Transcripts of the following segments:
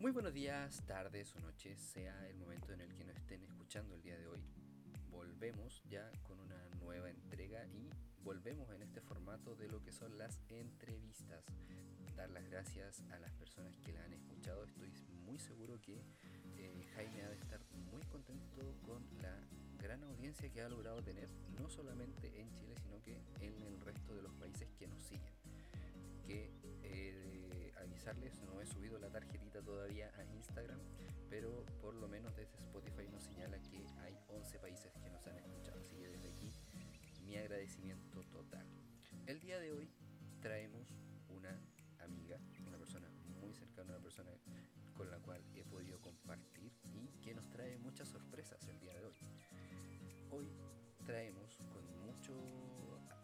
Muy buenos días, tardes o noches, sea el momento en el que nos estén escuchando el día de hoy. Volvemos ya con una nueva entrega y volvemos en este formato de lo que son las entrevistas. Dar las gracias a las personas que la han escuchado. Estoy muy seguro que eh, Jaime ha de estar muy contento con la gran audiencia que ha logrado tener, no solamente en Chile, sino que en el resto de los países que nos siguen. Que eh, no he subido la tarjetita todavía a Instagram, pero por lo menos desde Spotify nos señala que hay 11 países que nos han escuchado. Así que desde aquí mi agradecimiento total. El día de hoy traemos una amiga, una persona muy cercana, una persona con la cual he podido compartir y que nos trae muchas sorpresas el día de hoy. Hoy traemos con mucho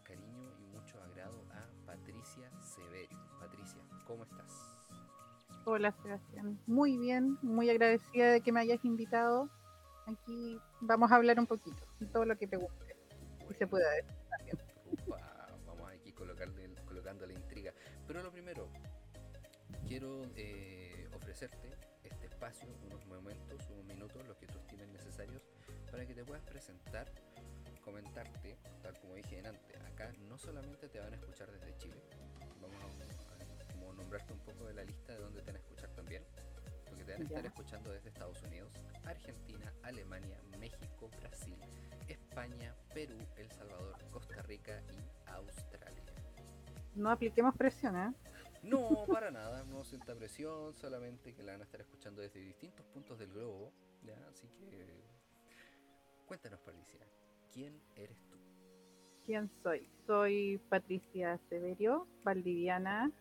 cariño y mucho agrado a Patricia Severi. Patricia, ¿cómo estás? Hola Sebastián, muy bien, muy agradecida de que me hayas invitado. Aquí vamos a hablar un poquito de todo lo que te guste se puede también. vamos aquí colocarle, colocando la intriga. Pero lo primero, quiero eh, ofrecerte este espacio, unos momentos, unos minutos, los que tú estimes necesarios, para que te puedas presentar, comentarte, tal como dije antes. Acá no solamente te van a escuchar desde Chile, vamos a, nombrarte un poco de la lista de donde te van a escuchar también porque te van a estar escuchando desde Estados Unidos, Argentina, Alemania, México, Brasil, España, Perú, El Salvador, Costa Rica y Australia. No apliquemos presión, ¿eh? No, para nada, no sienta presión, solamente que la van a estar escuchando desde distintos puntos del globo, ¿ya? Así que cuéntanos, Patricia, ¿quién eres tú? ¿Quién soy? Soy Patricia Severio, valdiviana.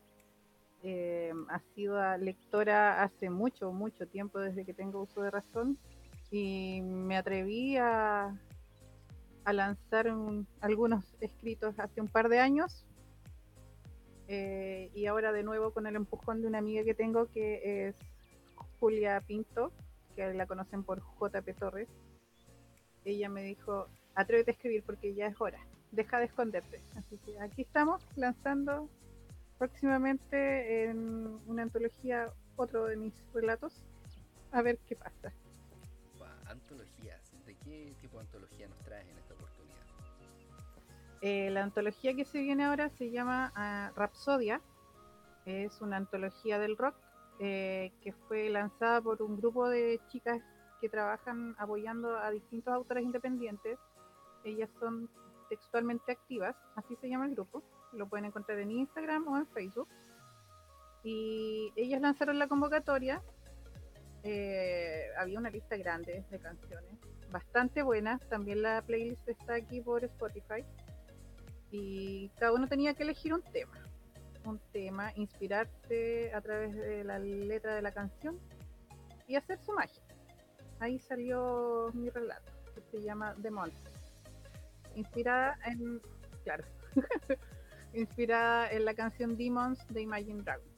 Eh, ha sido lectora hace mucho, mucho tiempo, desde que tengo uso de razón. Y me atreví a, a lanzar algunos escritos hace un par de años. Eh, y ahora de nuevo con el empujón de una amiga que tengo que es Julia Pinto, que la conocen por JP Torres. Ella me dijo, atrévete a escribir porque ya es hora, deja de esconderte. Así que aquí estamos lanzando próximamente en una antología otro de mis relatos, a ver qué pasa. Antologías, ¿de qué tipo de antología nos traes en esta oportunidad? Eh, la antología que se viene ahora se llama uh, Rapsodia, es una antología del rock eh, que fue lanzada por un grupo de chicas que trabajan apoyando a distintos autores independientes. Ellas son textualmente activas, así se llama el grupo. Lo pueden encontrar en Instagram o en Facebook. Y ellas lanzaron la convocatoria eh, había una lista grande de canciones, bastante buenas. También la playlist está aquí por Spotify. Y cada uno tenía que elegir un tema. Un tema, inspirarse a través de la letra de la canción y hacer su magia. Ahí salió mi relato, que se llama The Monster. Inspirada en. Claro. inspirada en la canción Demons de Imagine Dragons.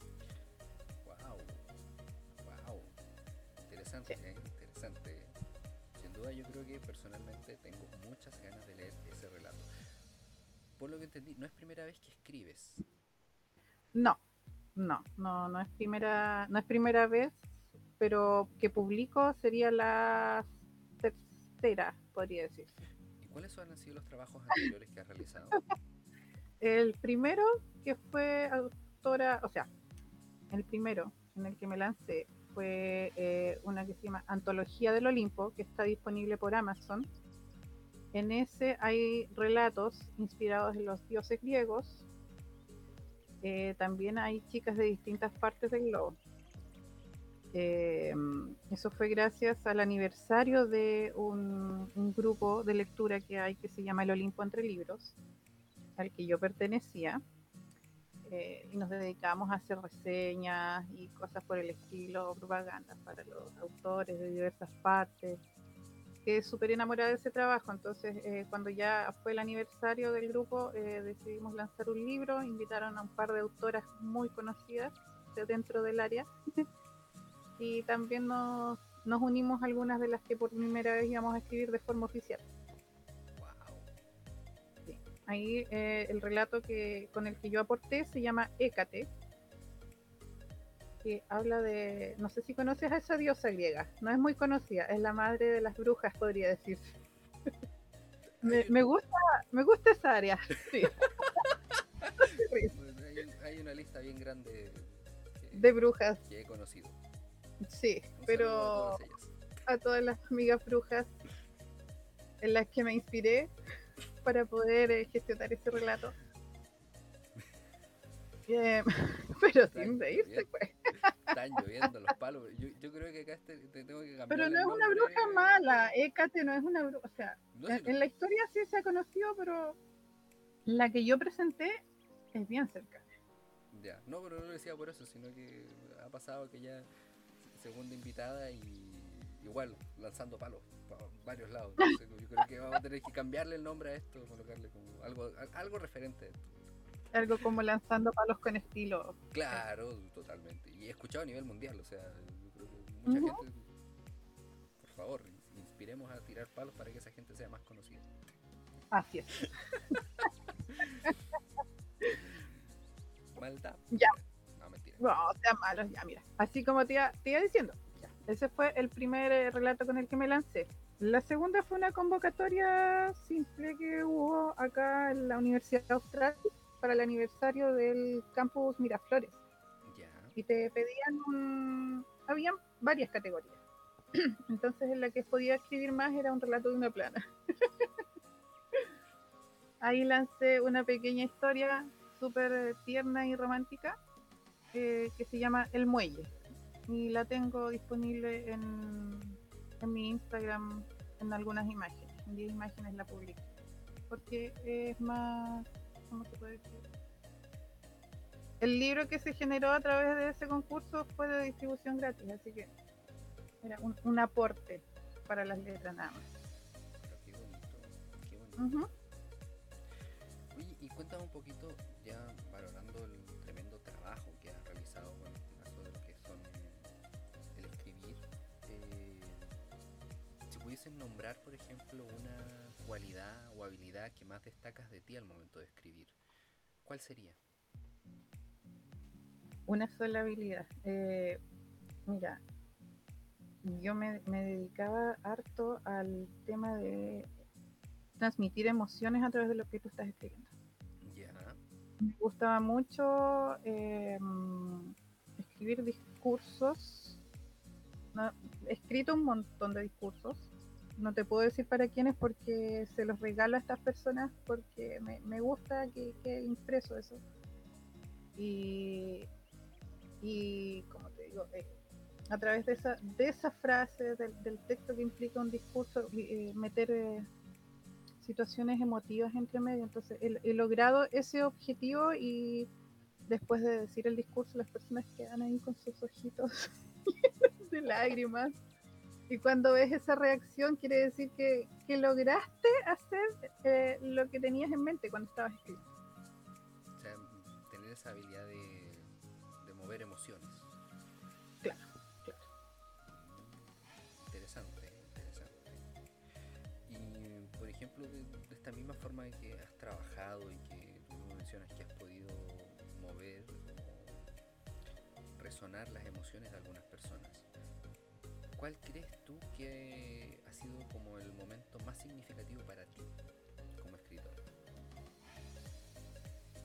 interesante, Sin duda yo creo que personalmente tengo muchas ganas de leer ese relato. Por lo que entendí, no es primera vez que escribes. No, no, no, no es primera, no es primera vez, pero que publico sería la tercera, podría decir. ¿Y cuáles han sido los trabajos anteriores que has realizado? el primero que fue autora, o sea, el primero en el que me lancé fue eh, una que se llama Antología del Olimpo, que está disponible por Amazon. En ese hay relatos inspirados en los dioses griegos. Eh, también hay chicas de distintas partes del globo. Eh, eso fue gracias al aniversario de un, un, grupo de lectura que hay que se llama El Olimpo entre Libros, al que yo pertenecía. Eh, y nos dedicamos a hacer reseñas y cosas por el estilo, propaganda para los autores de diversas partes. Quedé súper enamorada de ese trabajo, entonces eh, cuando ya fue el aniversario del grupo eh, decidimos lanzar un libro, invitaron a un par de autoras muy conocidas de dentro del área y también nos, nos unimos algunas de las que por primera vez íbamos a escribir de forma oficial. Ahí eh, el relato que con el que yo aporté se llama Écate. que habla de, no sé si conoces a esa diosa griega, no es muy conocida, es la madre de las brujas, podría decirse. me, gusta, me gusta esa área. Sí. hay, una lista bien grande de brujas que he conocido. Sí, pero a todas las amigas brujas en las que me inspiré para poder eh, gestionar ese relato. Eh, pero sin reírse, pues. Están lloviendo los palos. Yo, yo creo que acá te, tengo que cambiar. Pero no es una bruja mala. Écate no es una bruja. O sea, en, la historia sí se ha conocido, pero la que yo presenté es bien cercana. Ya, no, pero no lo decía por eso, sino que ha pasado que ya segunda invitada y igual lanzando palos para varios lados. yo creo que vamos a tener que cambiarle el nombre a esto, colocarle como algo, algo referente a esto. Algo como lanzando palos con estilo. Claro, totalmente. Y he escuchado a nivel mundial, o sea, yo creo que mucha gente, por favor, inspiremos a tirar palos para que esa gente sea más conocida. Así es. Maldad. Ya. No, mentira. No, sea malos, ya, mira. Así como te iba, te iba diciendo, ese fue el primer eh, relato con el que me lancé. La segunda fue una convocatoria simple que hubo acá en la Universidad Austral para el aniversario del campus Miraflores. Y te pedían un... Habían varias categorías. Entonces en la que podía escribir más era un relato de una plana. Ahí lancé una pequeña historia súper tierna y romántica eh, que se llama El Muelle y la tengo disponible en, en mi Instagram en algunas imágenes. En 10 imágenes la publico. Porque es más. ¿Cómo se puede decir? El libro que se generó a través de ese concurso fue de distribución gratis, así que era un, aporte para las letras nada más. qué bonito, qué bonito. Oye, y cuéntame un poquito, ya nombrar, por ejemplo, una cualidad o habilidad que más destacas de ti al momento de escribir, ¿cuál sería? Una sola habilidad. Eh, mira, yo me, dedicaba harto al tema de transmitir emociones a través de lo que tú estás escribiendo. Ya. Me gustaba mucho eh, escribir discursos. he escrito un montón de discursos no te puedo decir para quiénes porque se los regalo a estas personas porque me, gusta que quede impreso eso. Y, y como te digo, eh, a través de esa, de esa frase, del, texto que implica un discurso, eh, meter eh, situaciones emotivas entre medio. Entonces, he, logrado ese objetivo y después de decir el discurso, las personas quedan ahí con sus ojitos de lágrimas y cuando ves esa reacción, quiere decir que, lograste hacer eh, lo que tenías en mente cuando estabas escribiendo. O sea, tener esa habilidad de, de mover emociones. Claro, claro. Interesante, interesante. Y, por ejemplo, de, esta misma forma en que has trabajado y que tú mencionas que has podido mover o resonar las emociones de algunas personas ¿cuál crees tú que ha sido como el momento más significativo para ti como escritor?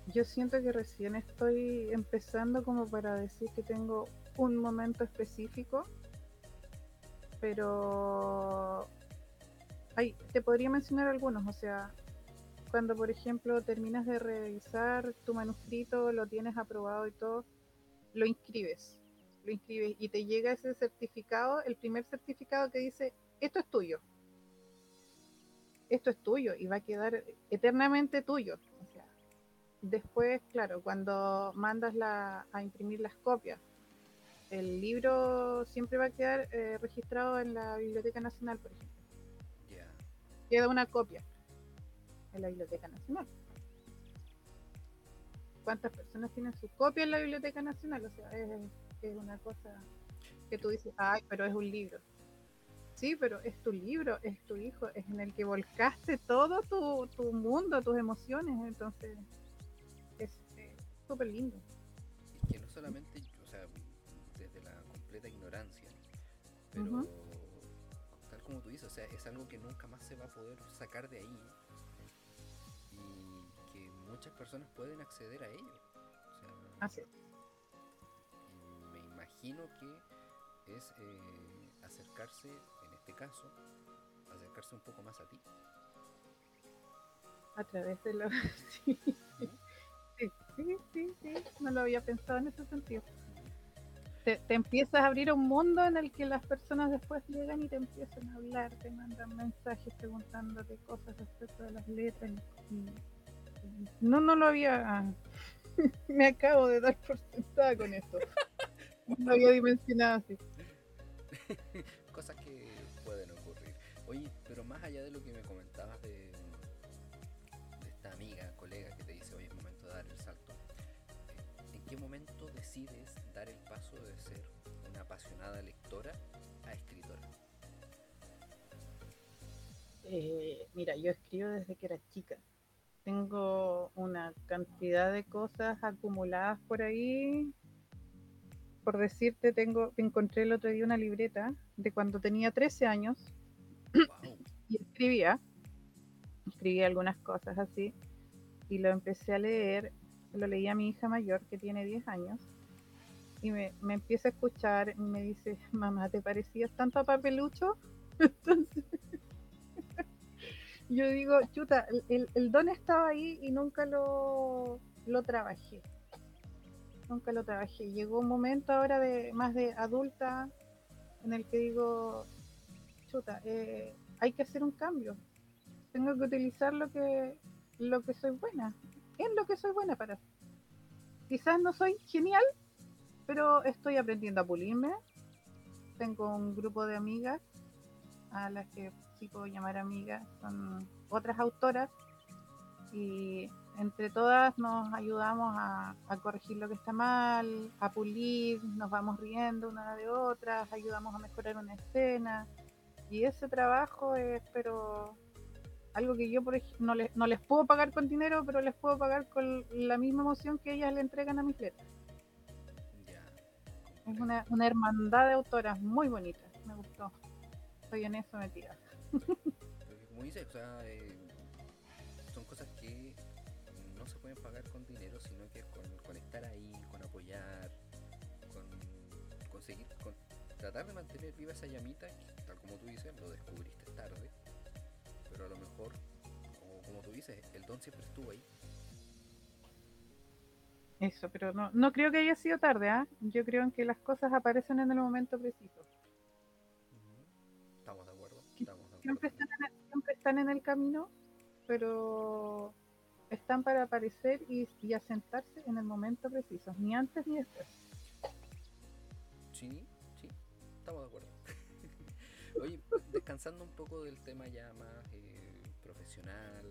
Yo siento que recién estoy empezando como para decir que tengo un momento específico, pero Ay, te podría mencionar algunos, o sea, cuando por ejemplo terminas de revisar tu manuscrito, lo tienes aprobado y todo, lo inscribes lo inscribes y te llega ese certificado, el primer certificado que dice, esto es tuyo. Esto es tuyo y va a quedar eternamente tuyo. después, claro, cuando mandas la, a imprimir las copias, el libro siempre va a quedar eh, registrado en la Biblioteca Nacional, por ejemplo. Queda una copia en la Biblioteca Nacional. ¿Cuántas personas tienen su copia en la Biblioteca Nacional? O sea, es, es una cosa que tú dices, ay, pero es un libro. Sí, pero es tu libro, es tu hijo, es en el que volcaste todo tu, tu mundo, tus emociones, entonces es súper lindo. Y que no solamente, o sea, completa ignorancia. Pero, tal como tú dices, o sea, es algo que nunca más se va a poder sacar de ahí. Y que muchas personas pueden acceder a ello. Así me imagino que es eh, acercarse, en este caso, acercarse un poco más a ti. A través de los... Sí. sí, sí, no lo había pensado en ese sentido. Te, empiezas a abrir un mundo en el que las personas después llegan y te empiezan a hablar, te mandan mensajes preguntándote cosas respecto de las letras. no, no lo había. Me acabo de dar por sentada con esto. No había dimensionado así. cosas que pueden ocurrir. Oye, pero más allá de lo que me comentabas de qué momento decides dar el paso de ser una apasionada lectora a escritora? Eh, mira, yo escribo desde que era chica. Tengo una cantidad de cosas acumuladas por ahí. Por decirte, tengo, encontré el otro día una libreta de cuando tenía 13 años y escribía, escribía algunas cosas así y lo empecé a leer lo leí a mi hija mayor que tiene 10 años y me, empieza a escuchar y me dice, mamá, ¿te parecías tanto a papelucho? Entonces, yo digo, chuta, el, don estaba ahí y nunca lo, lo trabajé. Nunca lo trabajé. Llegó un momento ahora de más de adulta en el que digo, chuta, eh, hay que hacer un cambio. Tengo que utilizar lo que, lo que soy buena en lo que soy buena para. Quizás no soy genial, pero estoy aprendiendo a pulirme. Tengo un grupo de amigas a las que sí puedo llamar amigas, son otras autoras y entre todas nos ayudamos a, corregir lo que está mal, a pulir, nos vamos riendo una de otras, ayudamos a mejorar una escena y ese trabajo es pero algo que yo por ejemplo, no, les, no les puedo pagar con dinero, pero les puedo pagar con la misma emoción que ellas le entregan a mis letras. Es una, una, hermandad de autoras muy bonita, me gustó. Estoy en eso metida. como dices, o sea, eh, estar ahí, con apoyar, con conseguir, con tratar de mantener viva esa llamita, tal como tú dices, lo descubriste tarde pero a lo mejor, como, tú dices, el don siempre estuvo ahí. Eso, pero no, no creo que haya sido tarde, ¿ah? Yo creo en que las cosas aparecen en el momento preciso. Estamos de acuerdo. Estamos de acuerdo. Siempre, están en el, siempre están en el camino, pero están para aparecer y, y, asentarse en el momento preciso, ni antes ni después. Sí, sí, estamos de acuerdo. Oye, descansando un poco del tema ya más eh, profesional,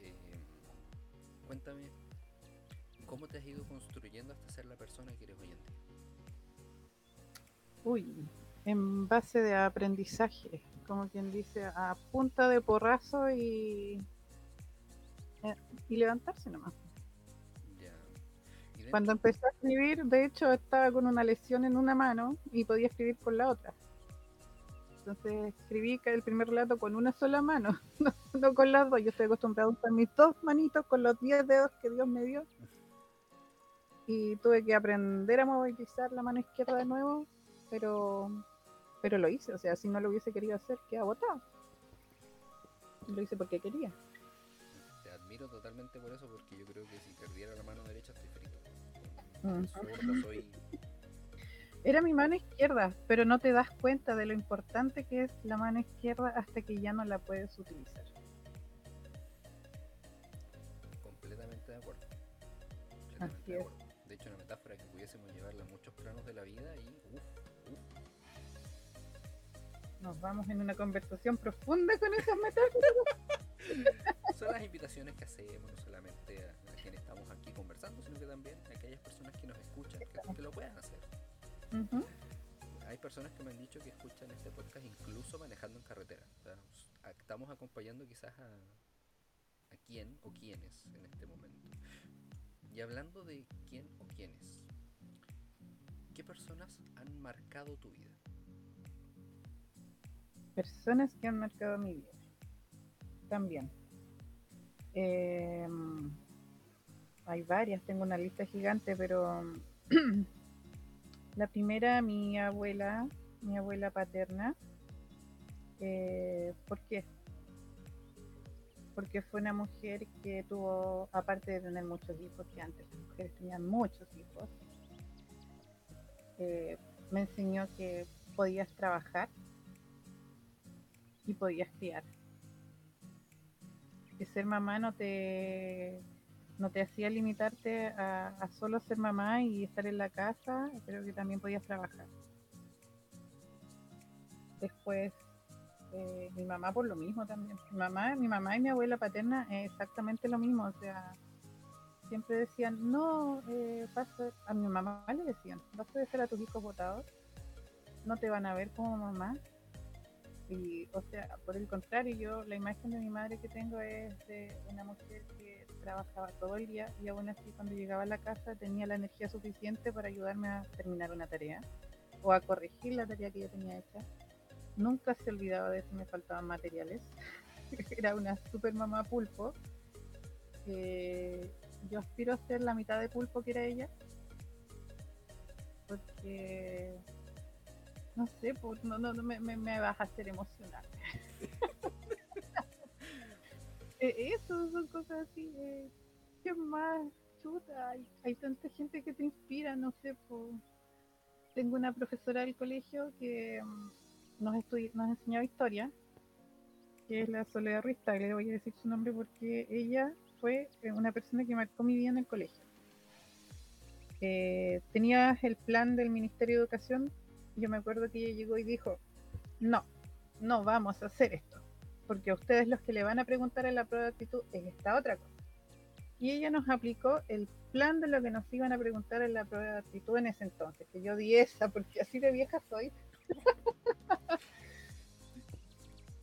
eh, cuéntame, ¿cómo te has ido construyendo hasta ser la persona que eres hoy en día? Uy, en base de aprendizaje, como quien dice, a punta de porrazo y, eh, y levantarse nomás. Cuando empecé a escribir, de hecho, estaba con una lesión en una mano y podía escribir con la otra. Entonces escribí el primer relato con una sola mano, no, con las dos. Yo estoy acostumbrado a usar mis dos manitos con los diez dedos que Dios me dio. Y tuve que aprender a movilizar la mano izquierda de nuevo, pero, pero lo hice. O sea, si no lo hubiese querido hacer, queda botado. Lo hice porque quería. Admiro totalmente por eso, porque yo creo que si perdiera la mano derecha estoy frito. soy era mi mano izquierda, pero no te das cuenta de lo importante que es la mano izquierda hasta que ya no la puedes utilizar. Completamente de acuerdo. Así es. De hecho, una metáfora que pudiésemos llevarla a muchos planos de la vida y uff, Nos vamos en una conversación profunda con esas metáforas. Son las invitaciones que hacemos, no solamente a, quienes estamos aquí conversando, sino que también a aquellas personas que nos escuchan, que lo puedan hacer. Hay personas que me han dicho que escuchan este podcast incluso manejando en carretera. estamos acompañando quizás a, a quién o quiénes en este momento. Y hablando de quién o quiénes, ¿qué personas han marcado tu vida? Personas que han marcado mi vida. También. Em, hay varias, tengo una lista gigante, pero la primera, mi abuela, mi abuela paterna. Eh, ¿Por qué? Porque fue una mujer que tuvo, aparte de tener muchos hijos, que antes las mujeres tenían muchos hijos, eh, me enseñó que podías trabajar y podías criar. Ser mamá no te no te hacía limitarte a, solo ser mamá y estar en la casa, pero que también podías trabajar. Después, eh, mi mamá por lo mismo también. Mi mamá, mi mamá y mi abuela paterna es exactamente lo mismo, o sea, siempre decían, no, eh, a, mi mamá le decían, vas a dejar a tus hijos votados, no te van a ver como mamá. Y, o sea, por el contrario, yo la imagen de mi madre que tengo es de una mujer que trabajaba todo el día y aún así cuando llegaba a la casa tenía la energía suficiente para ayudarme a terminar una tarea o a corregir la tarea que yo tenía hecha. Nunca se olvidaba de si me faltaban materiales. era una super mamá pulpo. Yo aspiro a ser la mitad de pulpo que era ella. Porque, no sé, pues, no, no, me, me, vas a hacer emocionar. Eh, eso son cosas así. Eh, ¿Qué más? Chuta, hay, hay, tanta gente que te inspira, no sé. Tengo una profesora del colegio que mm, nos, nos enseñaba historia, que es la Soledad Ruiz le voy a decir su nombre porque ella fue eh, una persona que marcó mi vida en el colegio. Eh, tenía el plan del Ministerio de Educación. Yo me acuerdo que ella llegó y dijo, no, no vamos a hacer esto porque a ustedes los que le van a preguntar en la prueba de actitud es esta otra cosa. Y ella nos aplicó el plan de lo que nos iban a preguntar en la prueba de actitud en ese entonces, que yo di esa, porque así de vieja soy.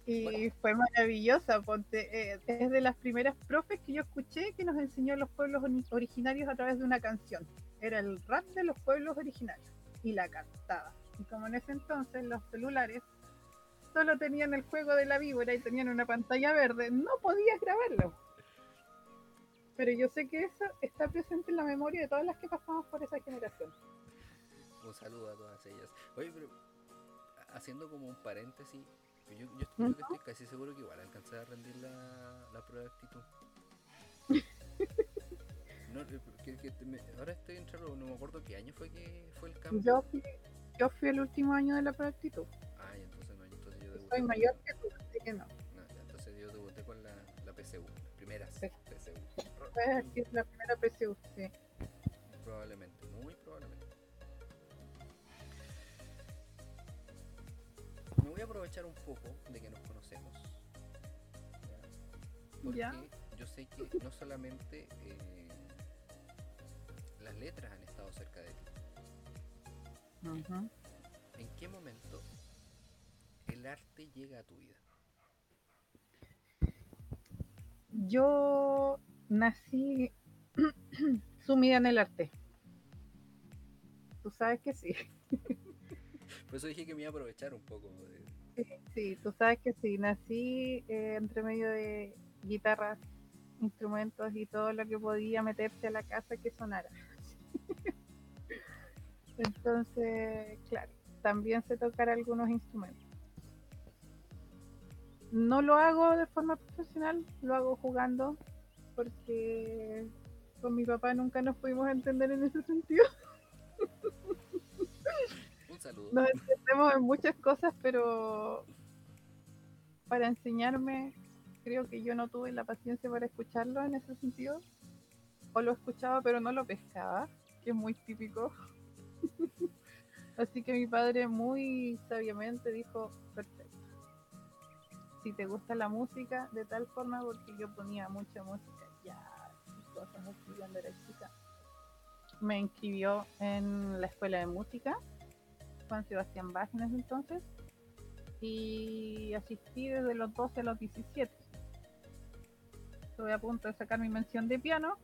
y fue maravillosa, ponte, eh, es de las primeras profes que yo escuché que nos enseñó los pueblos originarios a través de una canción. Era el rap de los pueblos originarios y la cantaba. Y como en ese entonces los celulares solo tenían el juego de la víbora y tenían una pantalla verde, no podías grabarlo. Pero yo sé que eso está presente en la memoria de todas las que pasamos por esa generación. Un saludo a todas ellas. Oye, pero haciendo como un paréntesis, yo, yo, estoy casi seguro que igual alcancé a rendir la, la prueba de actitud. no, eh, ahora estoy en no me acuerdo qué año fue que fue el cambio. Yo fui, yo fui el último año de la prueba de actitud soy mayor que tú, así que no. no entonces yo debuté con la, la PCU, la primera PCU. Es la primera PCU, sí. Probablemente, muy probablemente. Me voy a aprovechar un poco de que nos conocemos. Porque yo sé que no solamente eh, las letras han estado cerca de ti. ¿En qué momento el arte llega a tu vida? Yo nací sumida en el arte. Tú sabes que sí. Por eso dije que me iba a aprovechar un poco. Sí, tú sabes que sí. Nací eh, entre medio de guitarras, instrumentos y todo lo que podía meterse a la casa que sonara. Entonces, claro, también sé tocar algunos instrumentos no lo hago de forma profesional, lo hago jugando porque con mi papá nunca nos pudimos entender en ese sentido. Un saludo. Nos entendemos en muchas cosas, pero para enseñarme, creo que yo no tuve la paciencia para escucharlo en ese sentido. O lo escuchaba, pero no lo pescaba, que es muy típico. Así que mi padre muy sabiamente dijo, perfecto si te gusta la música de tal forma, porque yo ponía mucha música ya cosas así cuando era chica. Me inscribió en la escuela de música, Juan Sebastián Bach entonces, y asistí desde los 12 a los 17. Estuve a punto de sacar mi mención de piano,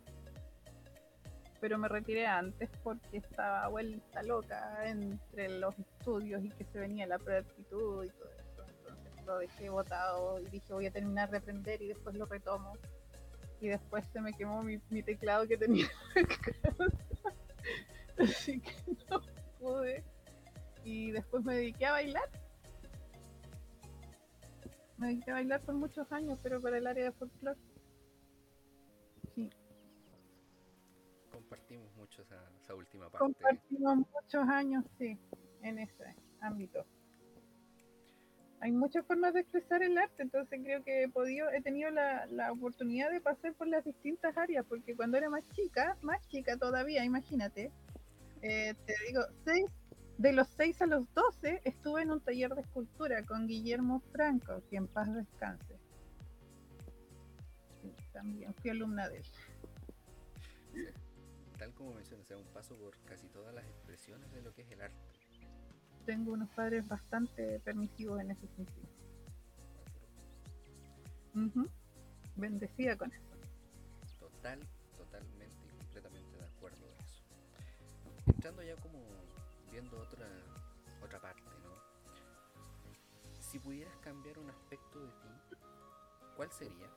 pero me retiré antes porque estaba vuelta loca entre los estudios y que se venía la aptitud y todo eso. Entonces lo dejé botado y dije voy a terminar de aprender y después lo retomo. Y después se me quemó mi, mi teclado que tenía. Así que no pude. Y después me dediqué a bailar. Me dediqué a bailar por muchos años, pero para el área de folclore. Compartimos mucho esa, última parte. Compartimos muchos años, sí, en ese ámbito. Hay muchas formas de expresar el arte, entonces creo que he podido, he tenido la, la oportunidad de pasar por las distintas áreas, porque cuando era más chica, más chica todavía, imagínate, eh, te digo, seis, de los 6 a los 12 estuve en un taller de escultura con Guillermo Franco, que en paz descanse. También fui alumna de él. Tal como mencionas, sea un paso por casi todas las expresiones de lo que es el arte. Tengo unos padres bastante permisivos en ese sentido. Ujú. Bendecida con eso. Total, totalmente y completamente de acuerdo en eso. Entrando ya como viendo otra, otra parte, ¿no? Si pudieras cambiar un aspecto de ti, ¿cuál sería?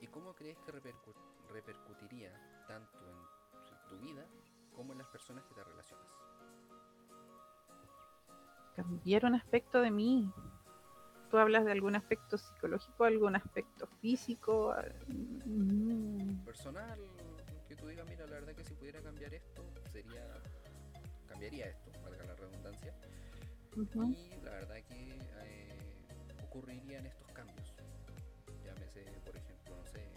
¿Y cómo crees que repercu- repercutiría tanto en tu vida como en las personas que te relacionas? Cambiar un aspecto de mí. Tú hablas de algún aspecto psicológico, algún aspecto físico. Mm, Personal, que tú digas, mira, la verdad que si pudiera cambiar esto, sería... Cambiaría esto, valga la redundancia. Y la verdad que eh, ocurrirían estos cambios. Llámese, por ejemplo, no sé,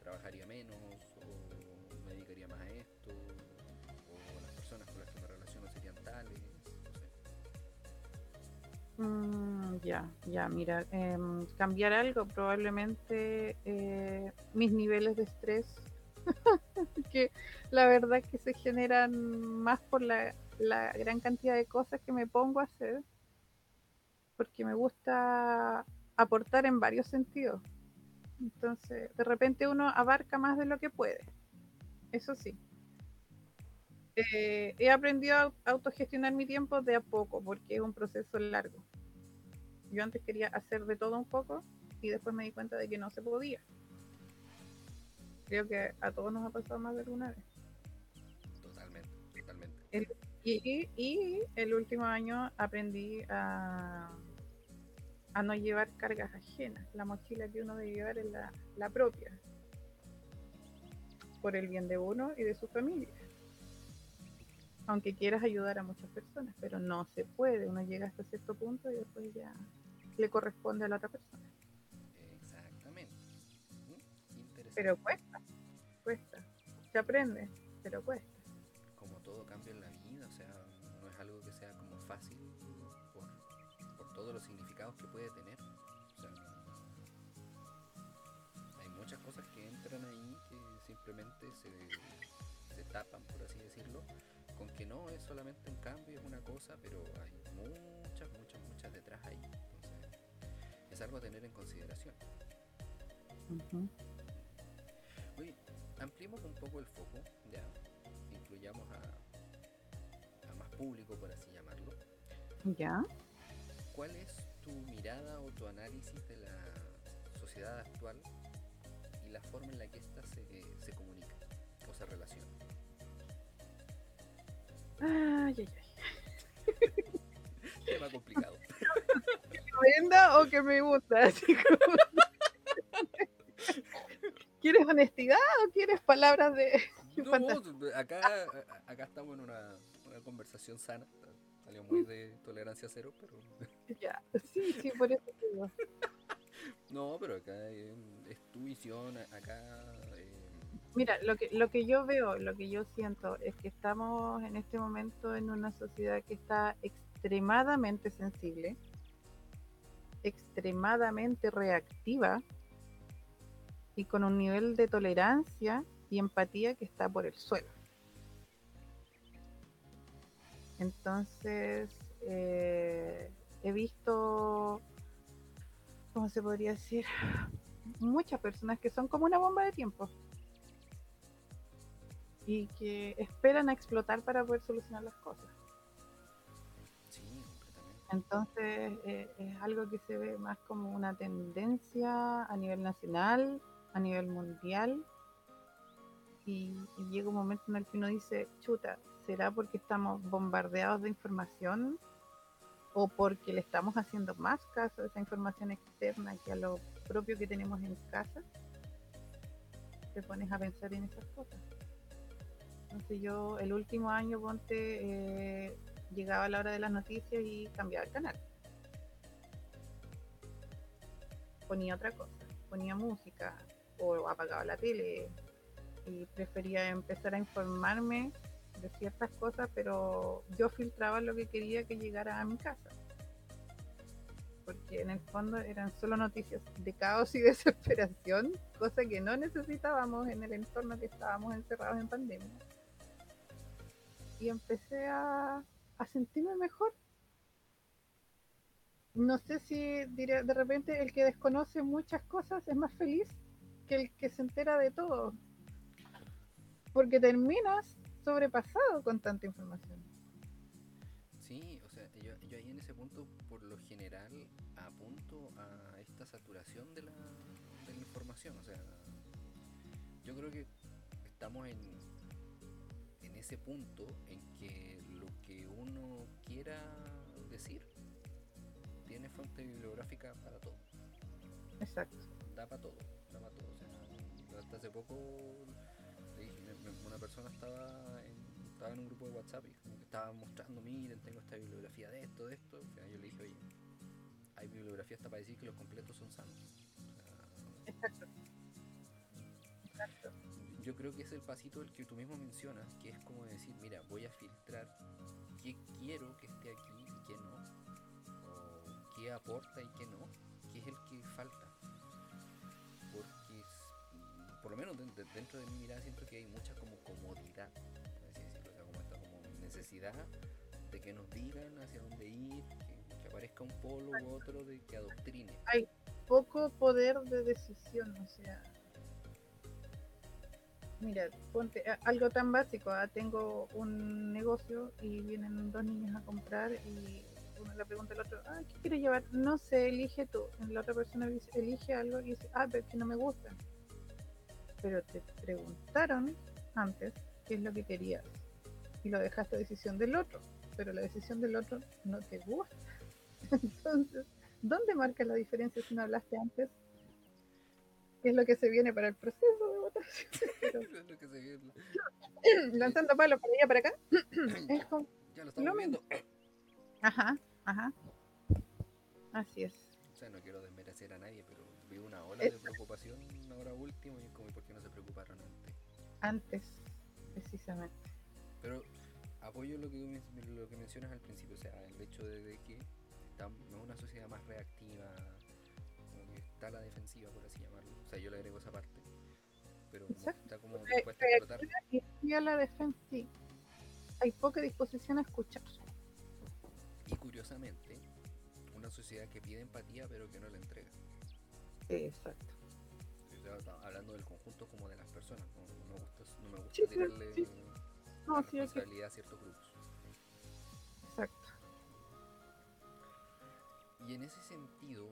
trabajaría menos Mm, ya, ya, mira, em, cambiar algo, probablemente eh, mis niveles de estrés, que la verdad que se generan más por la, la gran cantidad de cosas que me pongo a hacer, porque me gusta aportar en varios sentidos. Entonces, de repente uno abarca más de lo que puede, eso sí. Eh, he aprendido a autogestionar mi tiempo de a poco, porque es un proceso largo. Yo antes quería hacer de todo un poco y después me di cuenta de que no se podía. Creo que a todos nos ha pasado más de alguna vez. Totalmente, totalmente. Y, y el último año aprendí a, a no llevar cargas ajenas. La mochila que uno debe llevar es la, la propia. Por el bien de uno y de su familia. Aunque quieras ayudar a muchas personas, pero no se puede. Uno llega hasta cierto punto y después ya le corresponde a la otra persona. Exactamente. ¿Mm? Interesante. Pero cuesta, cuesta. Se aprende, pero cuesta. como todo cambio en la vida, o sea, no es algo que sea como fácil por, por todos los significados que puede tener. O sea, hay muchas cosas que entran ahí que simplemente se, se tapan, por así decirlo, que no es solamente un cambio, es una cosa, pero hay muchas, muchas, muchas detrás ahí. Entonces, es algo a tener en consideración. Oye, ampliemos un poco el foco, ya, incluyamos a, a más público, por así llamarlo. Ya. ¿Cuál es tu mirada o tu análisis de la sociedad actual y la forma en la que ésta se, se comunica o se relaciona? Ay, ay, ay. Tema complicado. ¿Que me venda o que me gusta? ¿Quieres honestidad o quieres palabras de.? No, Fantástico. acá, acá estamos en una, una conversación sana. Salió muy de tolerancia cero, pero. Ya, sí, sí, por eso digo. No, pero acá es tu visión, acá. Mira, lo que, lo que yo veo, lo que yo siento es que estamos en este momento en una sociedad que está extremadamente sensible, extremadamente reactiva y con un nivel de tolerancia y empatía que está por el suelo. Entonces, eh, he visto, ¿cómo se podría decir? Muchas personas que son como una bomba de tiempo. Y que esperan a explotar para poder solucionar las cosas. Sí, completamente. Entonces eh, es algo que se ve más como una tendencia a nivel nacional, a nivel mundial, y, y llega un momento en el que uno dice, chuta, ¿será porque estamos bombardeados de información o porque le estamos haciendo más caso a esa información externa que a lo propio que tenemos en casa? Te pones a pensar en esas cosas. Entonces yo el último año, ponte, eh, llegaba a la hora de las noticias y cambiaba el canal. Ponía otra cosa, ponía música o apagaba la tele y prefería empezar a informarme de ciertas cosas, pero yo filtraba lo que quería que llegara a mi casa. Porque en el fondo eran solo noticias de caos y desesperación, cosa que no necesitábamos en el entorno que estábamos encerrados en pandemia. Y empecé a, a sentirme mejor. No sé si diré, de repente el que desconoce muchas cosas es más feliz que el que se entera de todo. Porque terminas sobrepasado con tanta información. Sí, o sea, yo, yo ahí en ese punto, por lo general, apunto a esta saturación de la, de la información. O sea, yo creo que estamos en, ese punto en que lo que uno quiera decir tiene fuente bibliográfica para todo. Exacto. Da para todo, da para todo. O sea, hasta hace poco una persona estaba en, estaba en un grupo de WhatsApp y como que estaba mostrando, miren, tengo esta bibliografía de esto, de esto. Sea, yo le dije, oye, hay bibliografía hasta para decir que los completos son sanos. O sea, Exacto. Exacto. Yo creo que es el pasito el que tú mismo mencionas, que es como decir, mira, voy a filtrar qué quiero que esté aquí y qué no, o qué aporta y qué no, qué es el que falta. Porque, por lo menos de- de- dentro de mi mirada, siento que hay mucha como comodidad, así decirlo, o sea, como esta necesidad de que nos digan hacia dónde ir, que, aparezca un polo u otro de que adoctrine. Poco poder de decisión, o sea. Mira, ponte a- algo tan básico. ah, Tengo un negocio y vienen dos niños a comprar y uno le pregunta al otro, ah, ¿qué quieres llevar? No sé, elige tú. La otra persona elige algo y dice, ah, pero es que no me gusta. Pero te preguntaron antes qué es lo que querías y lo dejaste a decisión del otro, pero la decisión del otro no te gusta. Entonces, ¿dónde marca la diferencia si no hablaste antes? ¿Qué es lo que se viene para el proceso de votación? Pero Es lo que se viene. lanzando palos para allá para acá. Es como, Ya lo estamos Lo viendo. Ajá, ajá. Así es. O sea, no quiero desmerecer a nadie, pero vi una ola de preocupación ahora último y es como, ¿por qué no se preocuparon antes? Antes, precisamente. Pero apoyo lo que, lo que mencionas al principio, o sea, el hecho de, de que estamos en una sociedad más reactiva, que está a la defensiva, por así llamarlo. O sea, yo le agrego esa parte, pero Exacto. está como dispuesta a explotar. Y a la defensa, sí. Hay poca disposición a escuchar. Y curiosamente, una sociedad que pide empatía pero que no la entrega. Exacto. Hablando del conjunto como de las personas, no, no me gusta, no me gusta Sí, tirarle sí. la sí, responsabilidad a ciertos grupos. Exacto. Y en ese sentido,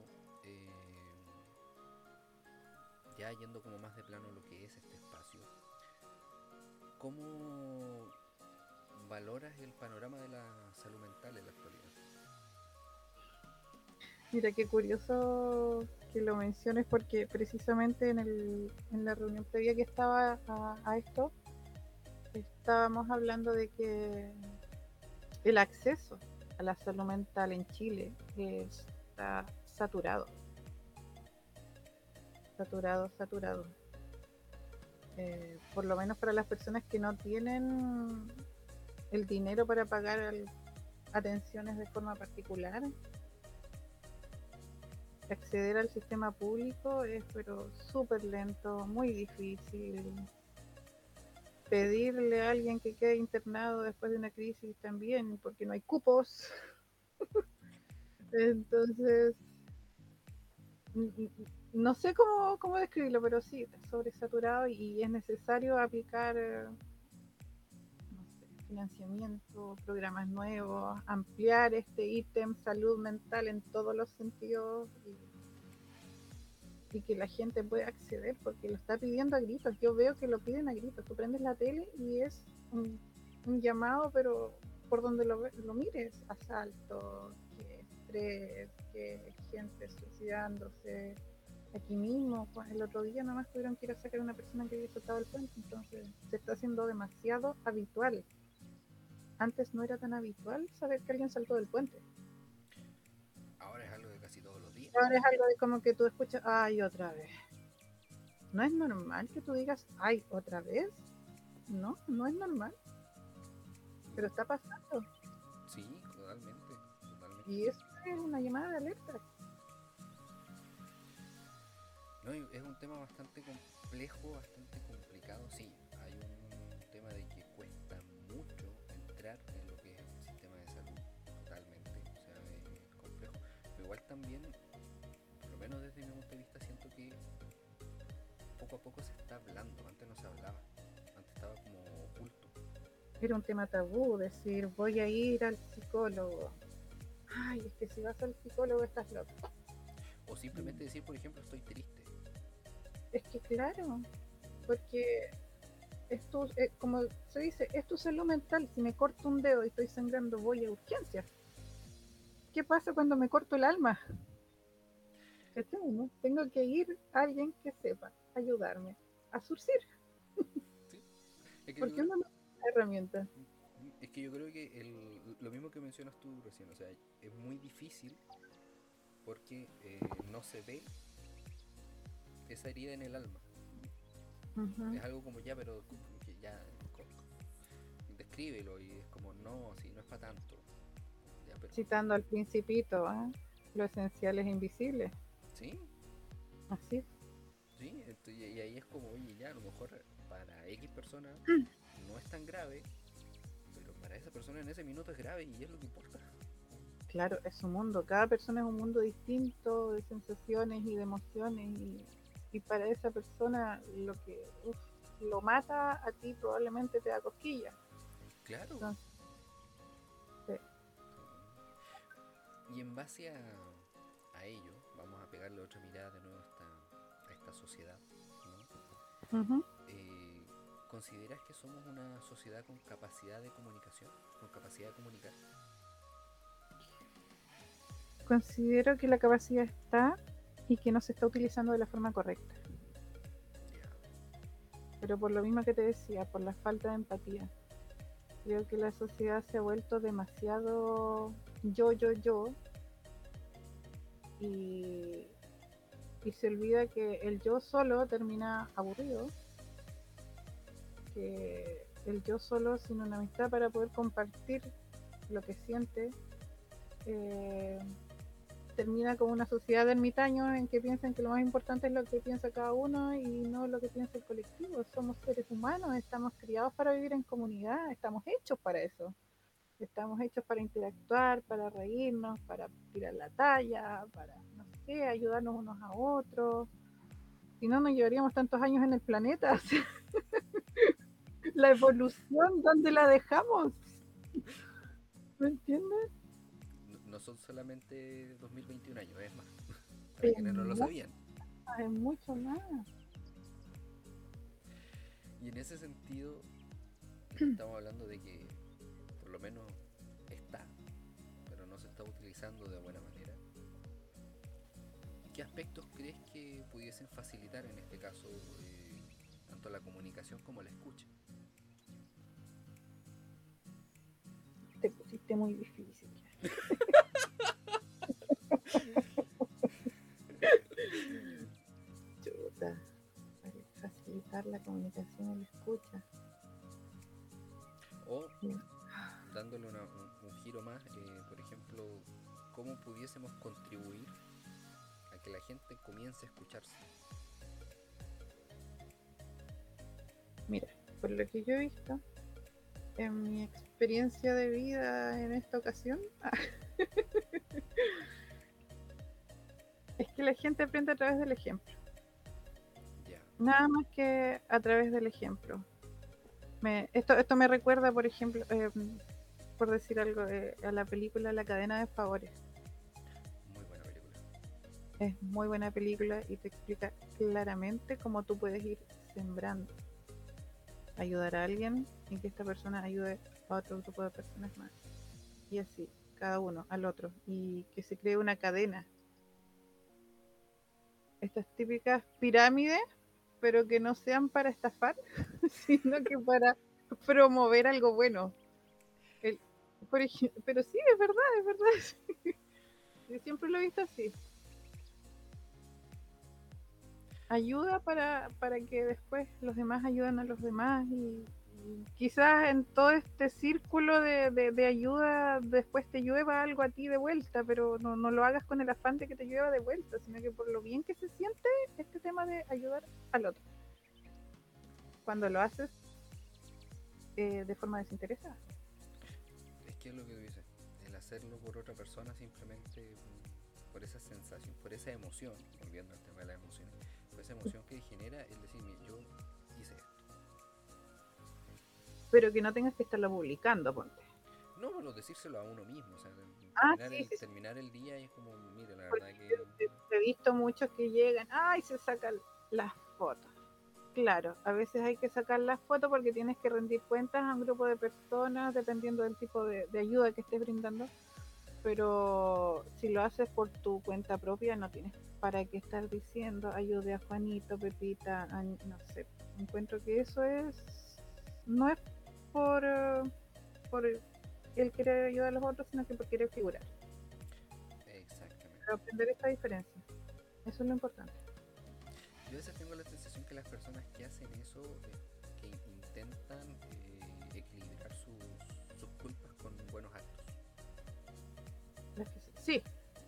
ya yendo como más de plano lo que es este espacio, ¿cómo valoras el panorama de la salud mental en la actualidad? Mira, qué curioso que lo menciones porque precisamente en, el, en la reunión previa que estaba a, a esto, estábamos hablando de que el acceso a la salud mental en Chile está saturado. Saturado, saturado. Eh, por lo menos para las personas que no tienen el dinero para pagar atenciones de forma particular, acceder al sistema público es pero súper lento, muy difícil. Pedirle a alguien que quede internado después de una crisis también, porque no hay cupos. Entonces, no sé cómo, cómo describirlo, pero sí, está sobresaturado y es necesario aplicar eh, financiamiento, programas nuevos, ampliar este ítem salud mental en todos los sentidos y, que la gente pueda acceder porque lo está pidiendo a gritos. Yo veo que lo piden a gritos. Tú prendes la tele y es un, llamado, pero por donde lo, lo mires, asalto, que estrés, que gente suicidándose. Aquí mismo, cu- el otro día nada más tuvieron que ir a sacar a una persona que había saltado el puente, entonces se está haciendo demasiado habitual. Antes no era tan habitual saber que alguien saltó del puente. Ahora es algo de casi todos los días. Ahora es algo de como que tú escuchas, ay, otra vez. No es normal que tú digas, ay, otra vez. No, no es normal, pero está pasando. Sí, totalmente. totalmente. Y eso es una llamada de alerta. No, es un tema bastante complejo, bastante complicado. Sí, hay un tema de que cuesta mucho entrar en lo que es el sistema de salud, totalmente. O sea, es complejo. Pero igual también, por lo menos desde mi punto de vista, siento que poco a poco se está hablando. Antes no se hablaba, antes estaba como oculto. Era un tema tabú, decir, voy a ir al psicólogo. Ay, es que si vas al psicólogo estás loco. O simplemente decir, por ejemplo, estoy triste. Es que claro, porque es tu, eh, como se dice, es tu salud mental. Si me corto un dedo y estoy sangrando, voy a urgencias. ¿Qué pasa cuando me corto el alma? Tengo que ir a alguien que sepa ayudarme a surcir, Es que porque uno no tiene herramientas. Es que yo creo que el, lo mismo que mencionas tú recién, o sea, es muy difícil porque eh, no se ve esa herida en el alma. Es algo como ya, pero que ya descríbelo y es como no, si no es para tanto. Ya, pero, Citando al principito, ¿ah? lo esencial es invisible. ¿Sí? Así. Sí, y ahí es como, oye, ya a lo mejor para X persona no es tan grave, pero para esa persona en ese minuto es grave y es lo que importa. Claro, es su mundo. Cada persona es un mundo distinto de sensaciones y de emociones. Y, y para esa persona lo que uf, lo mata a ti probablemente te da cosquillas. Claro. Entonces, sí. Y en base a, a ello, vamos a pegarle otra mirada de nuevo a esta, a esta sociedad. Eh, ¿Consideras que somos una sociedad con capacidad de comunicación? ¿Con capacidad de comunicar? Considero que la capacidad está y que no se está utilizando de la forma correcta. Pero por lo mismo que te decía, por la falta de empatía. Creo que la sociedad se ha vuelto demasiado yo, yo, yo. Y, y se olvida que el yo solo termina aburrido. Que el yo solo sin una amistad para poder compartir lo que siente eh, termina como una sociedad de ermitaños en que piensan que lo más importante es lo que piensa cada uno y no lo que piensa el colectivo. Somos seres humanos, estamos criados para vivir en comunidad, estamos hechos para eso. Estamos hechos para interactuar, para reírnos, para tirar la talla, para, no sé, ayudarnos unos a otros. Si no, no llevaríamos tantos años en el planeta. la evolución, ¿dónde la dejamos? ¿Me entiendes? No, son solamente 2021 años, es más. Para quienes no lo sabían. Es mucho más. Y en ese sentido, estamos hablando de que por lo menos está, pero no se está utilizando de buena manera. ¿Qué aspectos crees que pudiesen facilitar en este caso eh, tanto la comunicación como la escucha? Te pusiste muy difícil. la comunicación y la escucha. O dándole una- un, un giro más, eh, por ejemplo, cómo pudiésemos contribuir a que la gente comience a escucharse. Mira, por lo que yo he visto, en mi experiencia de vida en esta ocasión, es que la gente aprende a través del ejemplo. Nada más que a través del ejemplo. Me, esto, esto me recuerda, por ejemplo, eh, por decir algo, eh, a la película La cadena de favores. Muy buena película. Es muy buena película y te explica claramente cómo tú puedes ir sembrando. Ayudar a alguien y que esta persona ayude a otro grupo de personas más. Y así, cada uno al otro. Y que se cree una cadena. Estas típicas pirámides, pero que no sean para estafar, sino que para promover algo bueno. Pero sí, es verdad, es verdad. Yo siempre lo he visto así. Ayuda para, para que después los demás ayuden a los demás y quizás en todo este círculo de, de- ayuda después te llueva algo a ti de vuelta, pero no, no lo hagas con el afán de que te llueva de vuelta, sino que por lo bien que se siente este tema de ayudar al otro. Cuando lo haces eh, de forma desinteresada. Es que es lo que tú dices, el hacerlo por otra persona simplemente por esa sensación, por esa emoción, volviendo al tema de las emociones, por esa emoción que genera el decir, "Mira, yo. Pero que no tengas que estarlo publicando, ponte. No, pero decírselo a uno mismo, o sea, Ah, terminar, sí, el, sí, sí. terminar el día y es como, mira, la Porque verdad que... He visto muchos que llegan, ay, se sacan las fotos. Claro, a veces hay que sacar las fotos porque tienes que rendir cuentas a un grupo de personas dependiendo del tipo de, de ayuda que estés brindando. Pero si lo haces por tu cuenta propia, no tienes para qué estar diciendo ayude a Juanito, Pepita, a- no sé. Encuentro que eso es. No es por, eh, por el querer ayudar a los otros, sino que por querer figurar. Exactamente. Aprender esta diferencia. Eso es lo importante. Yo a veces tengo la sensación que las personas que hacen eso, eh, que intentan eh, equilibrar sus, sus culpas con buenos actos. Las que sí,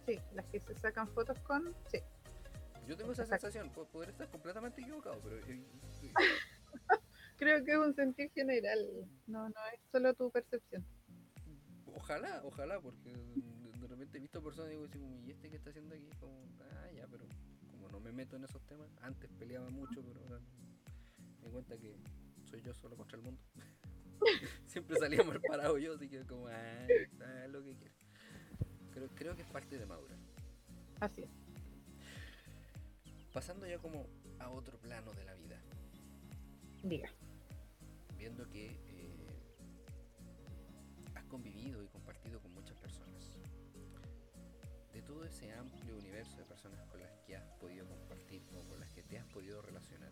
sí, las que se sacan fotos con, sí. Yo tengo esa Exacto. sensación, po- poder estar completamente equivocado, pero Creo que es un sentir general, no, no es solo tu percepción. ojalá, ojalá, porque de, de repente he visto personas y digo, ¿y este qué está haciendo aquí? Como, ah, ya, pero como no me meto en esos temas, antes peleaba mucho, pero ahora me di cuenta que soy yo solo contra el mundo. Siempre salía mal parado yo, así que como, ah, ah, lo que quiera. Creo, creo que es parte de madurar. Así es. Pasando ya como a otro plano de la vida, Diga. Viendo que eh, has convivido y compartido con muchas personas. De todo ese amplio universo de personas con las que has podido compartir o con las que te has podido relacionar,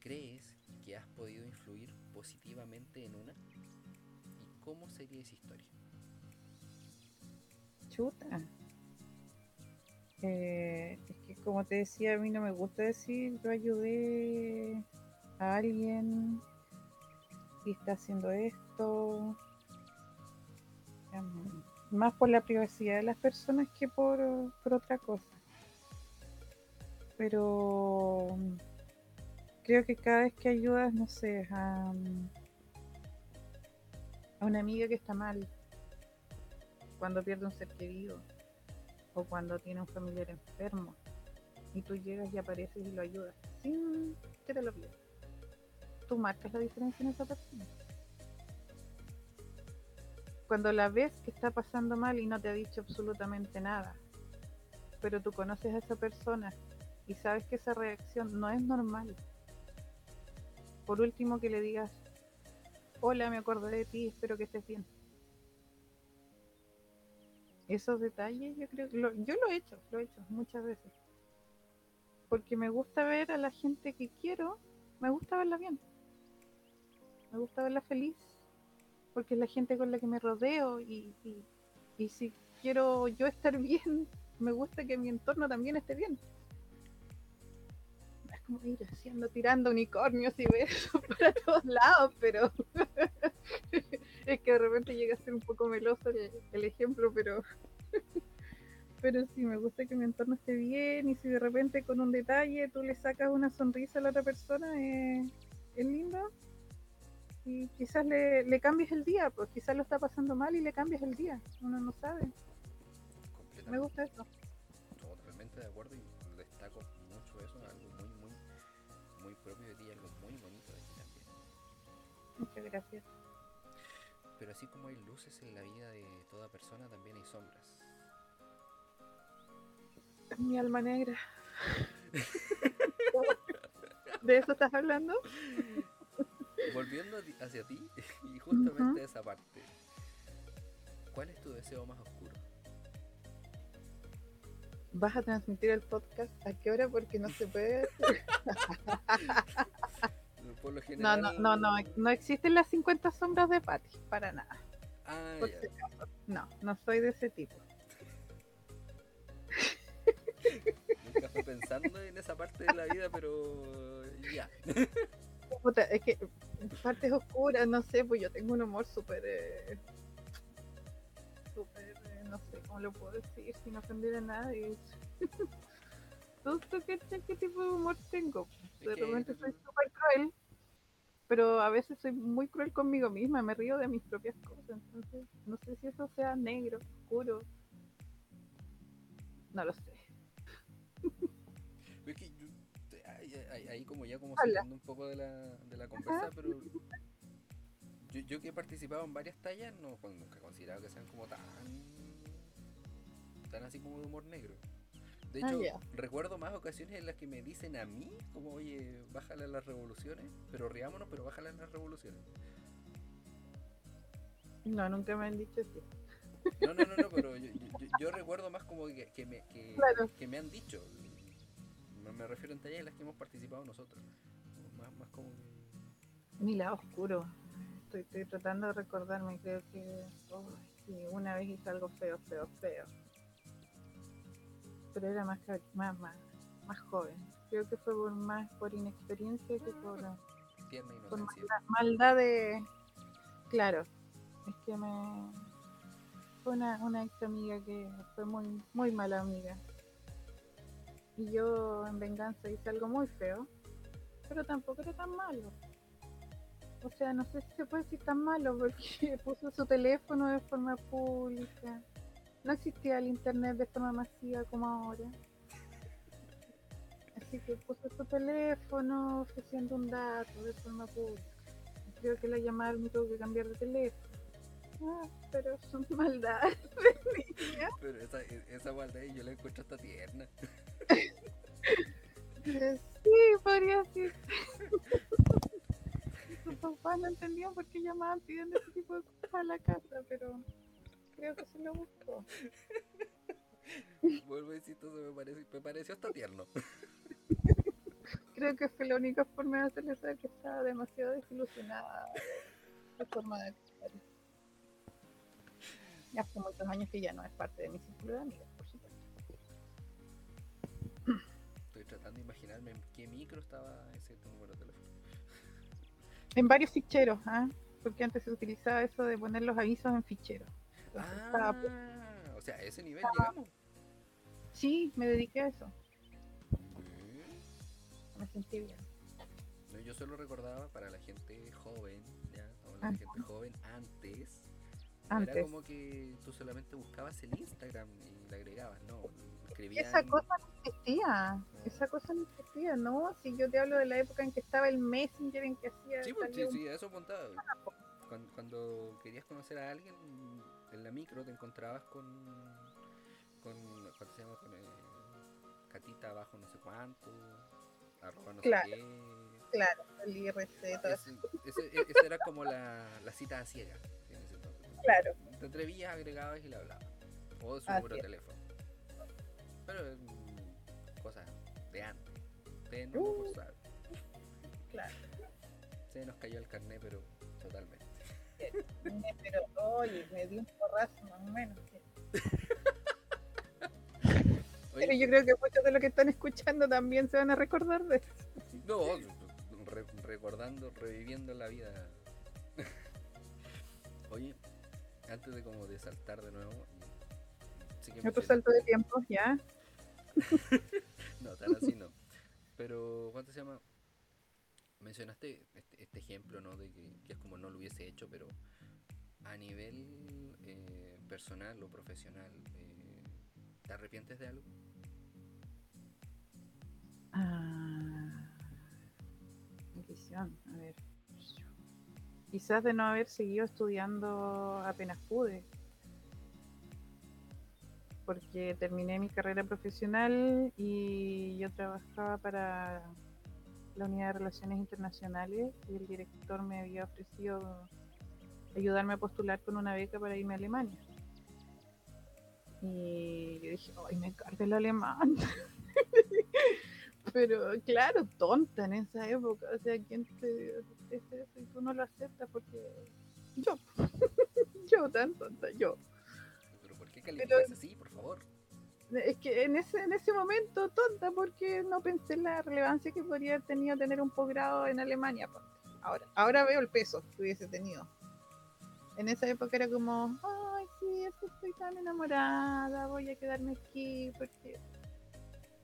¿crees que has podido influir positivamente en una? ¿Y cómo sería esa historia? Chuta. Eh, es que como te decía, a mí no me gusta decir yo ayudé a alguien y está haciendo esto. Más por la privacidad de las personas que por, por otra cosa. Pero creo que cada vez que ayudas, no sé, a, a una amiga que está mal, cuando pierde un ser querido o cuando tiene un familiar enfermo y tú llegas y apareces y lo ayudas sin que te lo pida. Tú marcas la diferencia en esa persona. Cuando la ves que está pasando mal y no te ha dicho absolutamente nada, pero tú conoces a esa persona y sabes que esa reacción no es normal. Por último que le digas, hola, me acordé de ti, espero que estés bien esos detalles yo creo que lo- yo lo he hecho, lo he hecho muchas veces. Porque me gusta ver a la gente que quiero, me gusta verla bien. Me gusta verla feliz. Porque es la gente con la que me rodeo y, y, y si quiero yo estar bien, me gusta que mi entorno también esté bien. Es como ir haciendo, tirando unicornios y besos para todos lados, pero es que de repente llega a ser un poco meloso el, ejemplo, pero pero sí me gusta que mi entorno esté bien y si de repente con un detalle tú le sacas una sonrisa a la otra persona, eh, es lindo. Y quizás le, le cambies el día, pues quizás lo está pasando mal y le cambias el día, uno no sabe. Me gusta eso. Totalmente de acuerdo y destaco mucho eso, algo muy, muy, muy propio de ti, algo muy bonito de ti también. Muchas gracias. Pero así como hay luces en la vida de toda persona, también hay sombras. Mi alma negra. ¿De eso estás hablando? Volviendo hacia ti y justamente esa parte. ¿Cuál es tu deseo más oscuro? ¿Vas a transmitir el podcast a qué hora? Porque no se puede. Por lo general... No, no, no, no, no existen las 50 sombras de Patty, para nada. Ah, Por ya. si acaso. No, no soy de ese tipo. Nunca fui pensando en esa parte de la vida, pero ya. Puta, es que partes oscuras, no sé, pues yo tengo un humor súper. Eh, súper. eh, no sé cómo lo puedo decir sin ofender a nadie. ¿Tú, tú qué, qué tipo de humor tengo? De repente soy súper cruel, pero a veces soy muy cruel conmigo misma, me río de mis propias cosas, entonces no sé si eso sea negro, oscuro. No lo sé. Ahí, como ya como saliendo un poco de la, de la conversa, pero yo, yo que he participado en varias tallas, no pues, nunca he considerado que sean como tan tan así como de humor negro. De Ah, hecho, recuerdo más ocasiones en las que me dicen a mí, como oye, bájale a las revoluciones, pero riámonos, pero bájale a las revoluciones. No, nunca me han dicho así. No, no, no, no, pero yo, yo- yo- yo recuerdo más como que, que me, que, Claro. que me han dicho. Me, refiero en tallas en las que hemos participado nosotros. Más, más como Mi lado oscuro. Estoy, estoy tratando de recordarme, creo que oh, sí, una vez hice algo feo, feo, feo. Pero era más, más, más, más joven. Creo que fue por más por inexperiencia que por, tierna por maldad, maldad de... Claro, es que me... Fue una, una ex amiga que fue muy, muy mala amiga. Y yo en venganza hice algo muy feo, pero tampoco era tan malo. O sea, no sé si se puede decir tan malo porque puso su teléfono de forma pública. No existía el internet de forma masiva como ahora. Así que puso su teléfono ofreciendo un dato de forma pública. Creo que la llamaron y tuvo que cambiar de teléfono. Ah, pero son maldades de. Pero esa, esa maldad yo la encuentro hasta tierna. Sí, podría ser. Sus papás no entendían por qué llamaban pidiendo ese tipo de cosas a la casa, pero creo que se lo buscó. Vuelvo a decir, eso me, parece, me pareció hasta tierno. Creo que fue la única forma de hacerle saber que estaba demasiado desilusionada de forma de actuar. Ya hace muchos años que ya no es parte de mi círculo de amigas, tratando de imaginarme en qué micro estaba ese número de teléfono. En varios ficheros, ¿ah? porque antes se utilizaba eso de poner los avisos en ficheros. Entonces, estaba Ah, o sea, a ese nivel llegamos. Sí, me dediqué a eso. Mm. Me sentí bien. No, yo solo recordaba para la gente joven, ¿ya? O la Ajá. gente joven antes. Antes. Era como que tú solamente buscabas el Instagram y le agregabas, ¿no? Escribían. Esa cosa no existía. Esa cosa no existía, ¿no? Si yo te hablo de la época en que estaba el Messenger, en que hacía. Sí, pues, sí, un- sí, eso apuntaba. Cuando, cuando querías conocer a alguien en la micro te encontrabas con. con ¿Cuánto se llama? Con eh, Catita abajo no sé cuánto. Arroba no Claro. sé qué. Claro, el IRC, eso. Ese era como la, la cita a ciega. en ese. Claro. Te atrevías, agregabas y le hablabas. O su número de teléfono. Pero mm, cosas de antes. Ustedes no Uh. Claro. Se nos cayó el carnet, pero totalmente. Pero, oye, me di un porrazo más o menos. Oye, Pero yo creo que muchos de los que están escuchando también se van a recordar de eso. No, re- recordando, reviviendo la vida. Oye, antes de como de saltar de nuevo. Sí que Otro salto de tiempo, ya. No, tan así no. Pero, ¿cuánto se llama? Mencionaste este, este ejemplo, ¿no? De que, que es como no lo hubiese hecho, pero a nivel eh, personal o profesional, eh, ¿te arrepientes de algo? Ah, maldición, a ver. quizás de no haber seguido estudiando apenas pude, porque terminé mi carrera profesional y yo trabajaba para la unidad de relaciones internacionales y el director me había ofrecido ayudarme a postular con una beca para irme a Alemania. Y yo dije, ay, me carga el alemán. Pero claro, tonta en esa época. O sea, ¿quién te eso y tú no lo aceptas? Porque yo, yo tan tonta, yo. ¿Pero por qué calificas así, por favor? Es que en ese, en ese momento tonta porque no pensé en la relevancia que podría haber tenido tener un posgrado en Alemania. Ahora, ahora veo el peso que hubiese tenido. En esa época era como, ay, sí, es que estoy tan enamorada, voy a quedarme aquí porque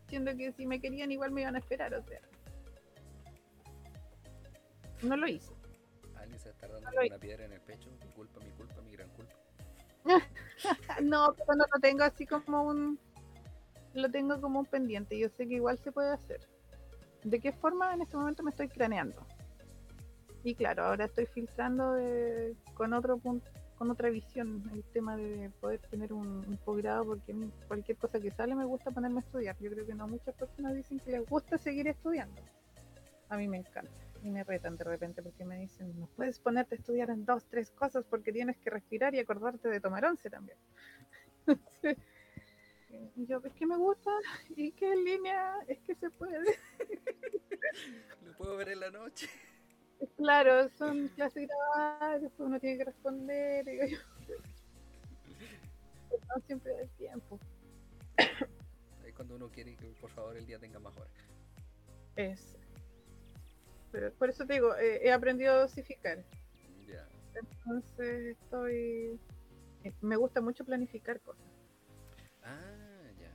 siendo que si me querían igual me iban a esperar, o sea. No lo hice. Alguien se está dando una piedra en el pecho, mi culpa, mi culpa, mi gran culpa. no, pero no lo tengo así como un lo tengo como un pendiente. Yo sé que igual se puede hacer. ¿De qué forma en este momento me estoy craneando? Y claro, ahora estoy filtrando con otro punto, con otra visión el tema de poder tener un, posgrado, porque cualquier cosa que sale me gusta ponerme a estudiar. Yo creo que no muchas personas dicen que les gusta seguir estudiando. A mí me encanta. Y me retan de repente porque me dicen, no puedes ponerte a estudiar en dos, tres cosas porque tienes que respirar y acordarte de tomar once también. Y yo, es que me gusta y que en línea es que se puede. Lo puedo ver en la noche. Claro, son clases grabadas, después uno tiene que responder. Digo yo. No siempre da el tiempo. Es cuando uno quiere que por favor el día tenga más horas. Es. Pero por eso te digo, eh, he aprendido a dosificar. Entonces estoy. Eh, me gusta mucho planificar cosas. Ah, ya.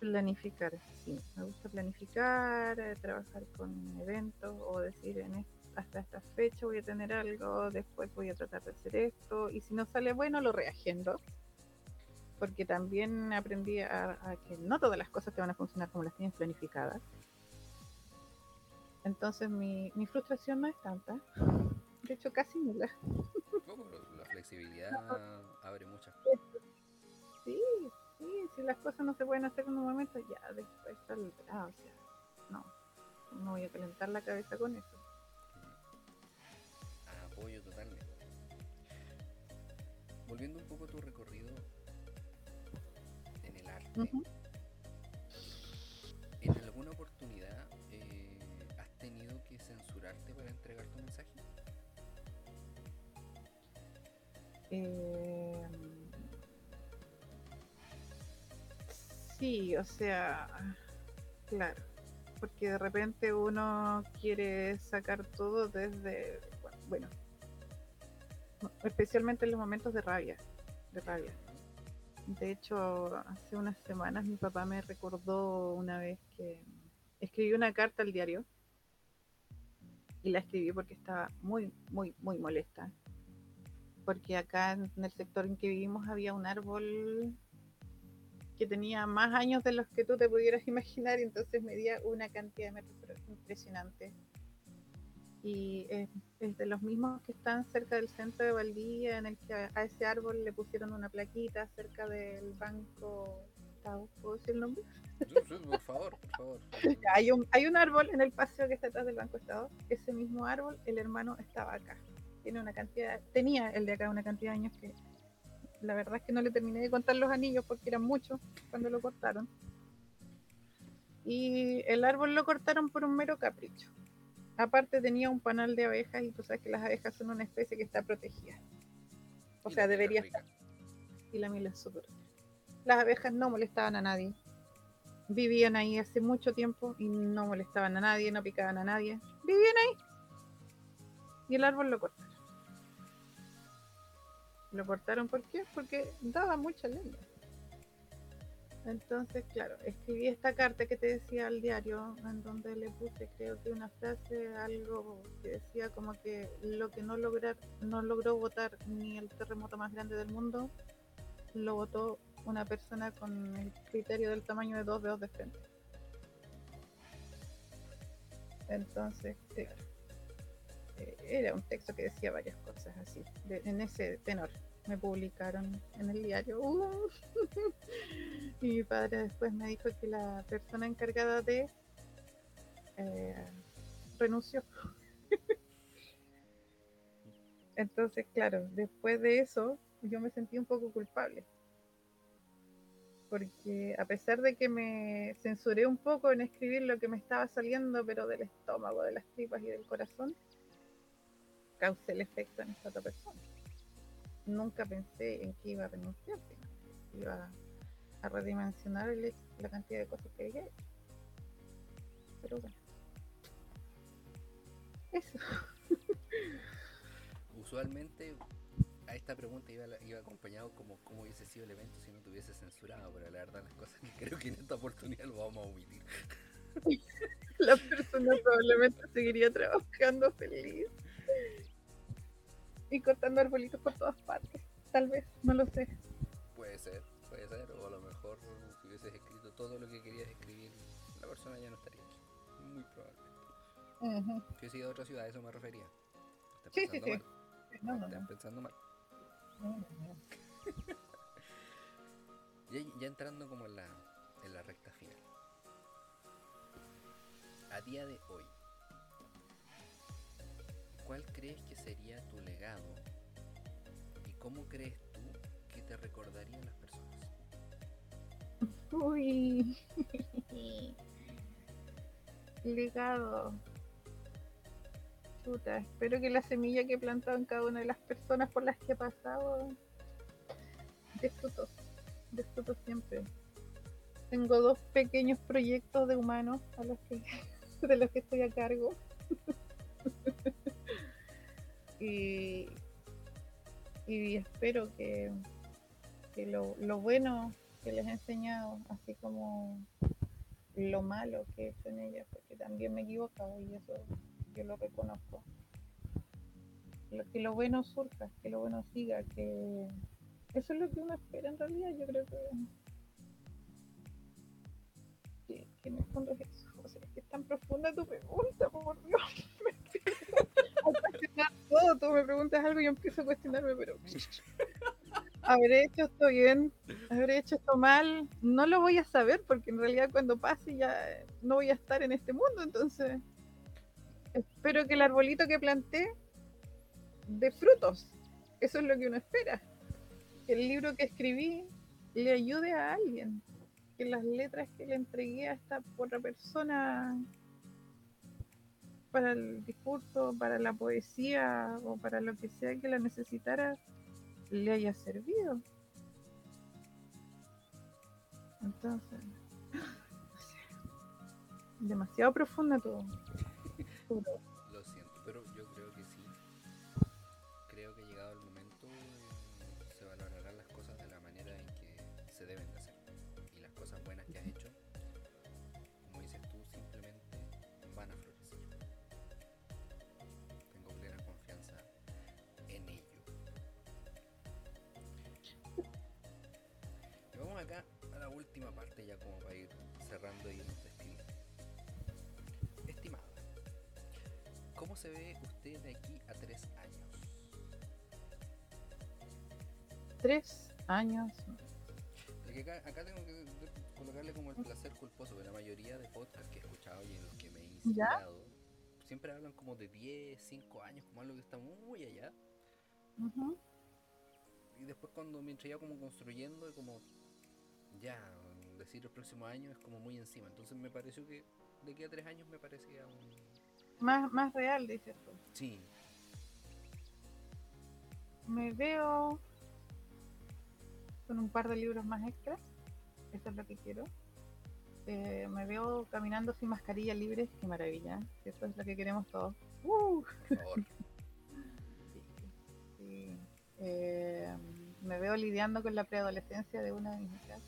Planificar, sí. Me gusta planificar, eh, trabajar con eventos o decir en hasta esta fecha voy a tener algo, después voy a tratar de hacer esto, y si no sale bueno, lo reagendo. Porque también aprendí a, que no todas las cosas te van a funcionar como las tienes planificadas. Entonces mi, mi frustración no es tanta, de hecho casi nula. la flexibilidad abre muchas cosas. Sí, sí, si las cosas no se pueden hacer en un momento, ya después saldrá, o sea, no, no voy a calentar la cabeza con eso totalmente. Volviendo un poco a tu recorrido en el arte, ¿en Eh, sí, o sea, claro, porque de repente uno quiere sacar todo desde, bueno, especialmente en los momentos de rabia, de rabia. De hecho, hace unas semanas mi papá me recordó una vez que escribí una carta al diario y la escribí porque estaba muy, muy, muy molesta. Porque acá en el sector en que vivimos había un árbol que tenía más años de los que tú te pudieras imaginar y entonces medía una cantidad de metros impresionante y es, de los mismos que están cerca del centro de Valdivia, en el que a, ese árbol le pusieron una plaquita cerca del banco. ¿Puedo decir el nombre? por favor, por favor. hay, un, hay un árbol en el paseo que está atrás del Banco Estado. Ese mismo árbol, el hermano estaba acá. Tiene una cantidad, tenía el de acá una cantidad de años que la verdad es que no le terminé de contar los anillos porque eran muchos cuando lo cortaron. Y el árbol lo cortaron por un mero capricho Aparte tenía un panal de abejas y tú sabes que las abejas son una especie que está protegida. O sea, debería estar. Y la miel es súper. Las abejas no molestaban a nadie. Vivían ahí hace mucho tiempo y no molestaban a nadie, no picaban a nadie. Vivían ahí. Y el árbol lo cortaron. Lo cortaron ¿por qué? Porque daba mucha leña. Entonces, claro, escribí esta carta que te decía al diario, en donde le puse, creo que una frase, algo que decía como que lo que no lograr, no logró votar ni el terremoto más grande del mundo, lo votó una persona con el criterio del tamaño de dos dedos de frente. Entonces, claro. Era un texto que decía varias cosas así, en ese tenor. Me publicaron en el diario. Uh. y mi padre después me dijo que la persona encargada de eh, renunció. Entonces, claro, después de eso, yo me sentí un poco culpable. Porque a pesar de que me censuré un poco en escribir lo que me estaba saliendo, pero del estómago, de las tripas y del corazón, causé el efecto en esta otra persona. Nunca pensé en que iba a renunciar, iba a redimensionar la cantidad de cosas que había Pero bueno. Eso. Usualmente a esta pregunta iba, iba acompañado como cómo hubiese sido el evento si no tuviese censurado, pero la verdad las cosas que creo que en esta oportunidad lo vamos a omitir. La persona probablemente seguiría trabajando feliz y cortando arbolitos por todas partes. Tal vez, no lo sé. Puede ser, puede ser, o a lo mejor si hubieses escrito todo lo que querías escribir, la persona ya no estaría aquí. Muy probable. Si hubiese ido a otra ciudad, a eso me refería. Sí, sí, sí. No, no, Están pensando mal. ya, entrando como en la, en la recta final. A día de hoy, ¿cuál crees que sería tu legado? ¿Y cómo crees tú que te recordarían las personas? Uy. legado espero que la semilla que he plantado en cada una de las personas por las que he pasado de frutos, de frutos siempre. Tengo dos pequeños proyectos de humanos de los que estoy a cargo. y, y espero que, que lo, lo bueno que les he enseñado, así como lo malo que he hecho en ellas, porque también me he equivocado y eso yo lo reconozco. Que lo bueno surja, que lo bueno siga, que eso es lo que uno espera en realidad. Yo creo que. que, en el fondo es eso. Que es tan profunda tu pregunta, por Dios. Todo. Tú me preguntas algo y yo empiezo a cuestionarme, pero. habré hecho esto bien, habré hecho esto mal, no lo voy a saber porque en realidad cuando pase ya no voy a estar en este mundo, entonces espero que el arbolito que planté de frutos. Eso es lo que uno espera. Que el libro que escribí le ayude a alguien. Que las letras que le entregué a esta otra persona para el discurso, para la poesía o para lo que sea que la necesitara, le haya servido. Entonces, demasiado profunda todo. ya como para ir cerrando y ¿Cómo se ve usted de aquí a tres años? Tres años. acá, tengo que colocarle como el placer culposo, que la mayoría de podcasts que he escuchado y en los que me he inspirado, siempre hablan como de 10, 5 años, como algo que está muy allá. Y después cuando mientras ya como construyendo, como ya, decir el próximo año es como muy encima. Entonces me pareció que de aquí a tres años me parecía un más, más real, dices tú. Sí. Me veo con un par de libros más extras. Eso es lo que quiero. Eh, me veo caminando sin mascarilla libre. Qué maravilla. Eso es lo que queremos todos. ¡Uh! Por favor. Eh, me veo lidiando con la preadolescencia de una de mis hijas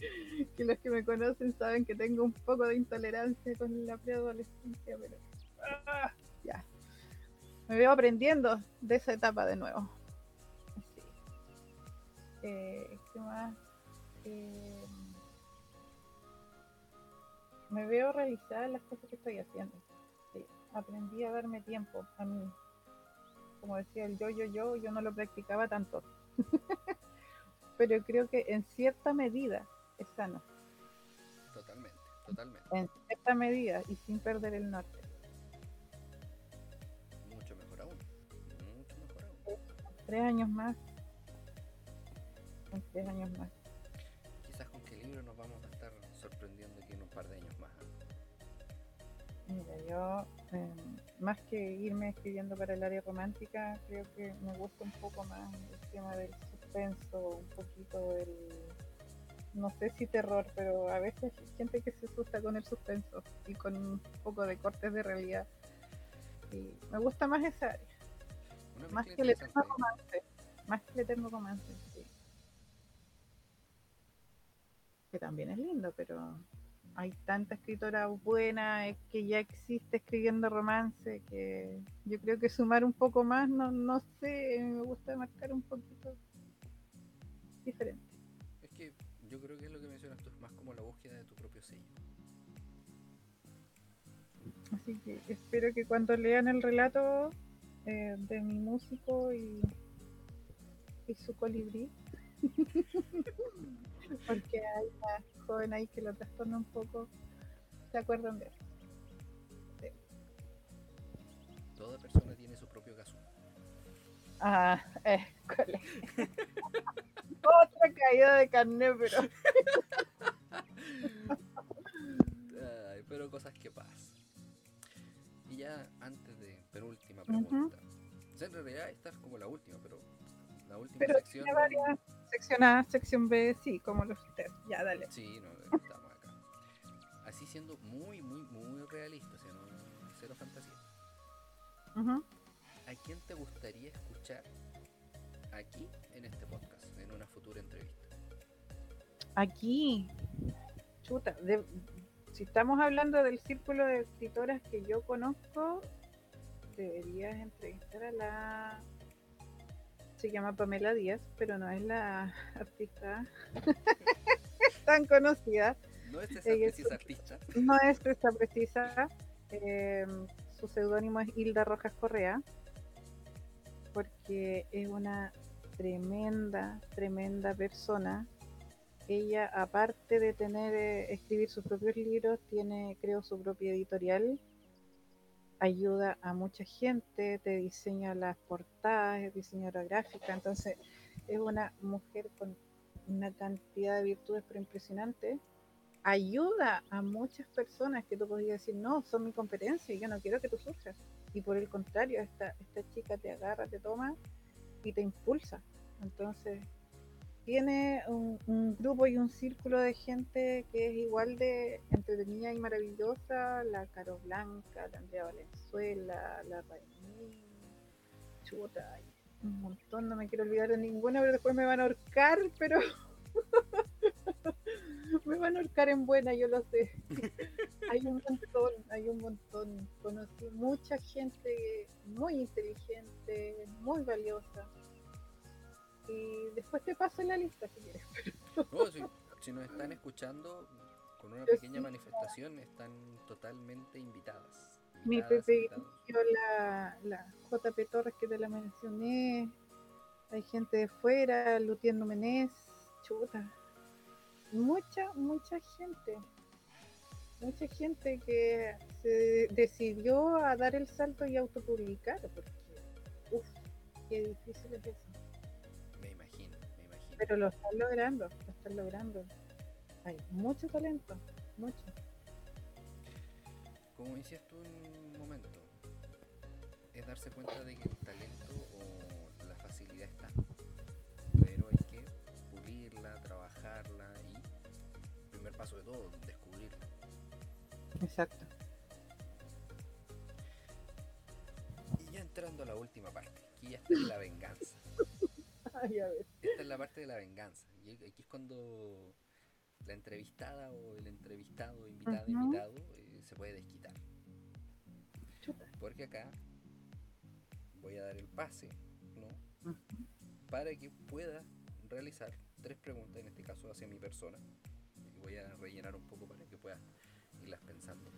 que los que me conocen saben que tengo un poco de intolerancia con la preadolescencia, pero ah, ya. Me veo aprendiendo de esa etapa de nuevo. Eh, ¿Qué más? Eh, me veo realizar las cosas que estoy haciendo. aprendí a darme tiempo a mí. Como decía el yo, yo, yo, yo no lo practicaba tanto. Pero creo que en cierta medida es sano. Totalmente, totalmente. En cierta medida y sin perder el norte. Mucho mejor aún. Mucho mejor aún. Tres años más. En tres años más. Quizás con qué libro nos vamos a estar sorprendiendo aquí en un par de años más. Mira, yo, eh, más que irme escribiendo para el área romántica, creo que me gusta un poco más el tema del suspenso, un poquito del, no sé si terror, pero a veces hay gente que se asusta con el suspenso y con un poco de cortes de realidad. Y me gusta más esa área, más que el eterno romance, más que el eterno romance, sí. Que también es lindo, pero hay tanta escritora buena que ya existe escribiendo romance que yo creo que sumar un poco más, no, no sé, me gusta marcar un poquito diferente. Yo creo que es lo que mencionas tú, es más como la búsqueda de tu propio sello. Así que espero que cuando lean el relato eh, de mi músico y, y su colibrí, porque hay una joven ahí que lo trastorna un poco, se acuerdan de él. Toda persona tiene su propio caso. Ah, eh, ¿cuál es? Otra caída de carne, pero Ay, pero cosas que pasan. Y ya antes de penúltima pregunta. O sea, en realidad esta es como la última, pero la última Pero sección. tiene varias. Sección A, sección B, sí, como los ustedes. Ya, dale. Sí, no, estamos acá. Así siendo muy, muy, muy realista, o sea, no cero fantasía. Ujú. ¿A quién te gustaría escuchar aquí en este podcast, en una futura entrevista? Aquí, chuta, de- si estamos hablando del círculo de escritoras que yo conozco, deberías entrevistar a la. Se llama Pamela Díaz, pero no es la artista tan conocida. No es esa es precisa artista. No es esta precisa. eh, su seudónimo es Hilda Rojas Correa, porque es una tremenda, tremenda persona. Ella, aparte de tener eh, escribir sus propios libros, tiene, creo, su propia editorial. Ayuda a mucha gente, te diseña las portadas, es diseñadora gráfica. Entonces, es una mujer con una cantidad de virtudes pero impresionante ayuda a muchas personas que tú podrías decir, no, son mi competencia y yo no quiero que tú sufras. Y por el contrario, esta, esta chica te agarra, te toma y te impulsa. Entonces, tiene un, grupo y un círculo de gente que es igual de entretenida y maravillosa, la Caro Blanca, la Andrea Valenzuela, la Raimí, chuta, un montón, no me quiero olvidar de ninguna, pero después me van a ahorcar, pero me van a ahorcar en buena, yo lo sé. hay un montón, hay un montón. Conocí mucha gente muy inteligente, muy valiosa. Y después te paso la lista si quieres. No, si, si nos están escuchando con una Yo pequeña sí. manifestación, están totalmente invitadas. Mi Pepe. Yo la, la JP Torres que te la mencioné. Hay gente de fuera, Lutier Numenés, chuta. Mucha, mucha gente. Mucha gente que se decidió a dar el salto y autopublicar, porque, uff, qué difícil es eso. Me imagino, me imagino. Pero lo están logrando, lo están logrando. Hay mucho talento, mucho. Como decías tú en un momento, es darse cuenta de que el talento o la facilidad está. Todo, descubrirla. Exacto. Y ya entrando a la última parte, aquí ya está la venganza. Ay, a ver. Esta es la parte de la venganza. Y aquí es cuando la entrevistada o el entrevistado, invitada, Ujú. invitado, eh, se puede desquitar. Chuta. Porque acá voy a dar el pase, ¿no? Para que pueda realizar tres preguntas, en este caso hacia mi persona. Voy a rellenar un poco para que puedas irlas pensando.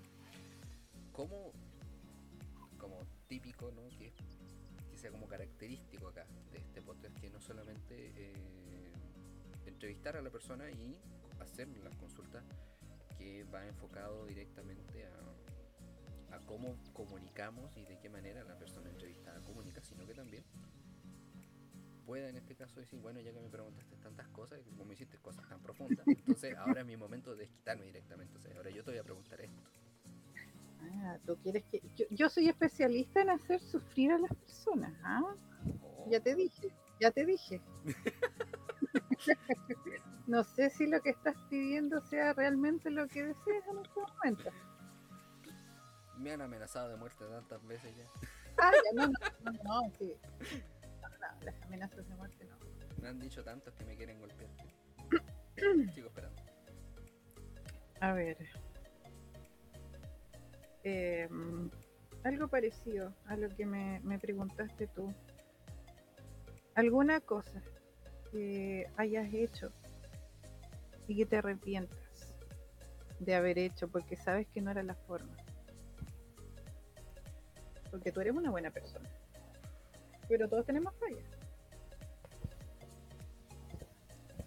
¿Cómo como típico, ¿no? Que, que sea como característico acá de este podcast, que no solamente eh, entrevistar a la persona y hacer las consultas, que va enfocado directamente a, a cómo comunicamos y de qué manera la persona entrevistada comunica, sino que también pueda en este caso decir, bueno, ya que me preguntaste tantas cosas, y como me hiciste cosas tan profundas, entonces ahora es mi momento de desquitarme directamente. Ahora yo te voy a preguntar esto. Ah, tú quieres que. Yo, yo soy especialista en hacer sufrir a las personas. ¿ah? Oh, Ya te dije, ya te dije. no sé si lo que estás pidiendo sea realmente lo que deseas en este momento. Me han amenazado de muerte tantas veces ya. Ah, ya, no, no, no, no, sí. No, las amenazas de muerte no. Me han dicho tantos que me quieren golpear. Sigo esperando. A ver. Em, algo parecido a lo que me, me preguntaste tú. ¿Alguna cosa que hayas hecho y que te arrepientas de haber hecho porque sabes que no era la forma? Porque tú eres una buena persona. Pero todos tenemos fallas.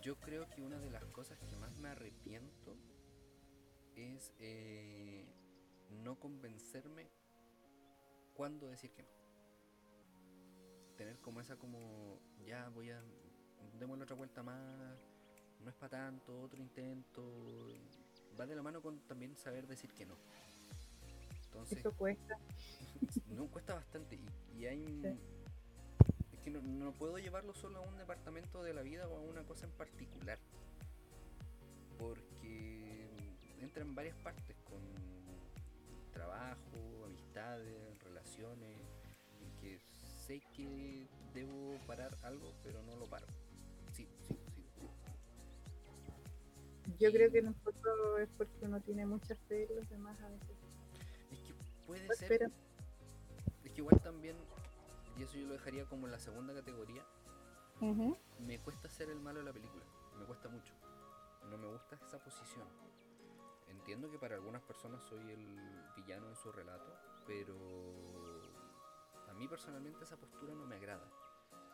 Yo creo que una de las cosas que más me arrepiento es eh, no convencerme cuándo decir que no. Tener como esa como, ya voy a, démosle otra vuelta más, no es para tanto, otro intento. Va de la mano con también saber decir que no. Entonces, Eso cuesta. no cuesta bastante y, y hay es que no, no puedo llevarlo solo a un departamento de la vida o a una cosa en particular. Porque entra en varias partes con trabajo amistades relaciones en que sé que debo parar algo pero no lo paro. Sí sí sí. Yo creo que nosotros es porque uno tiene mucha fe en los demás a veces. es que puede Pues, ser es que igual también y eso yo lo dejaría como en la segunda categoría me cuesta ser el malo de la película, me cuesta mucho. No me gusta esa posición. Entiendo que para algunas personas soy el villano en su relato, pero a mí personalmente esa postura no me agrada.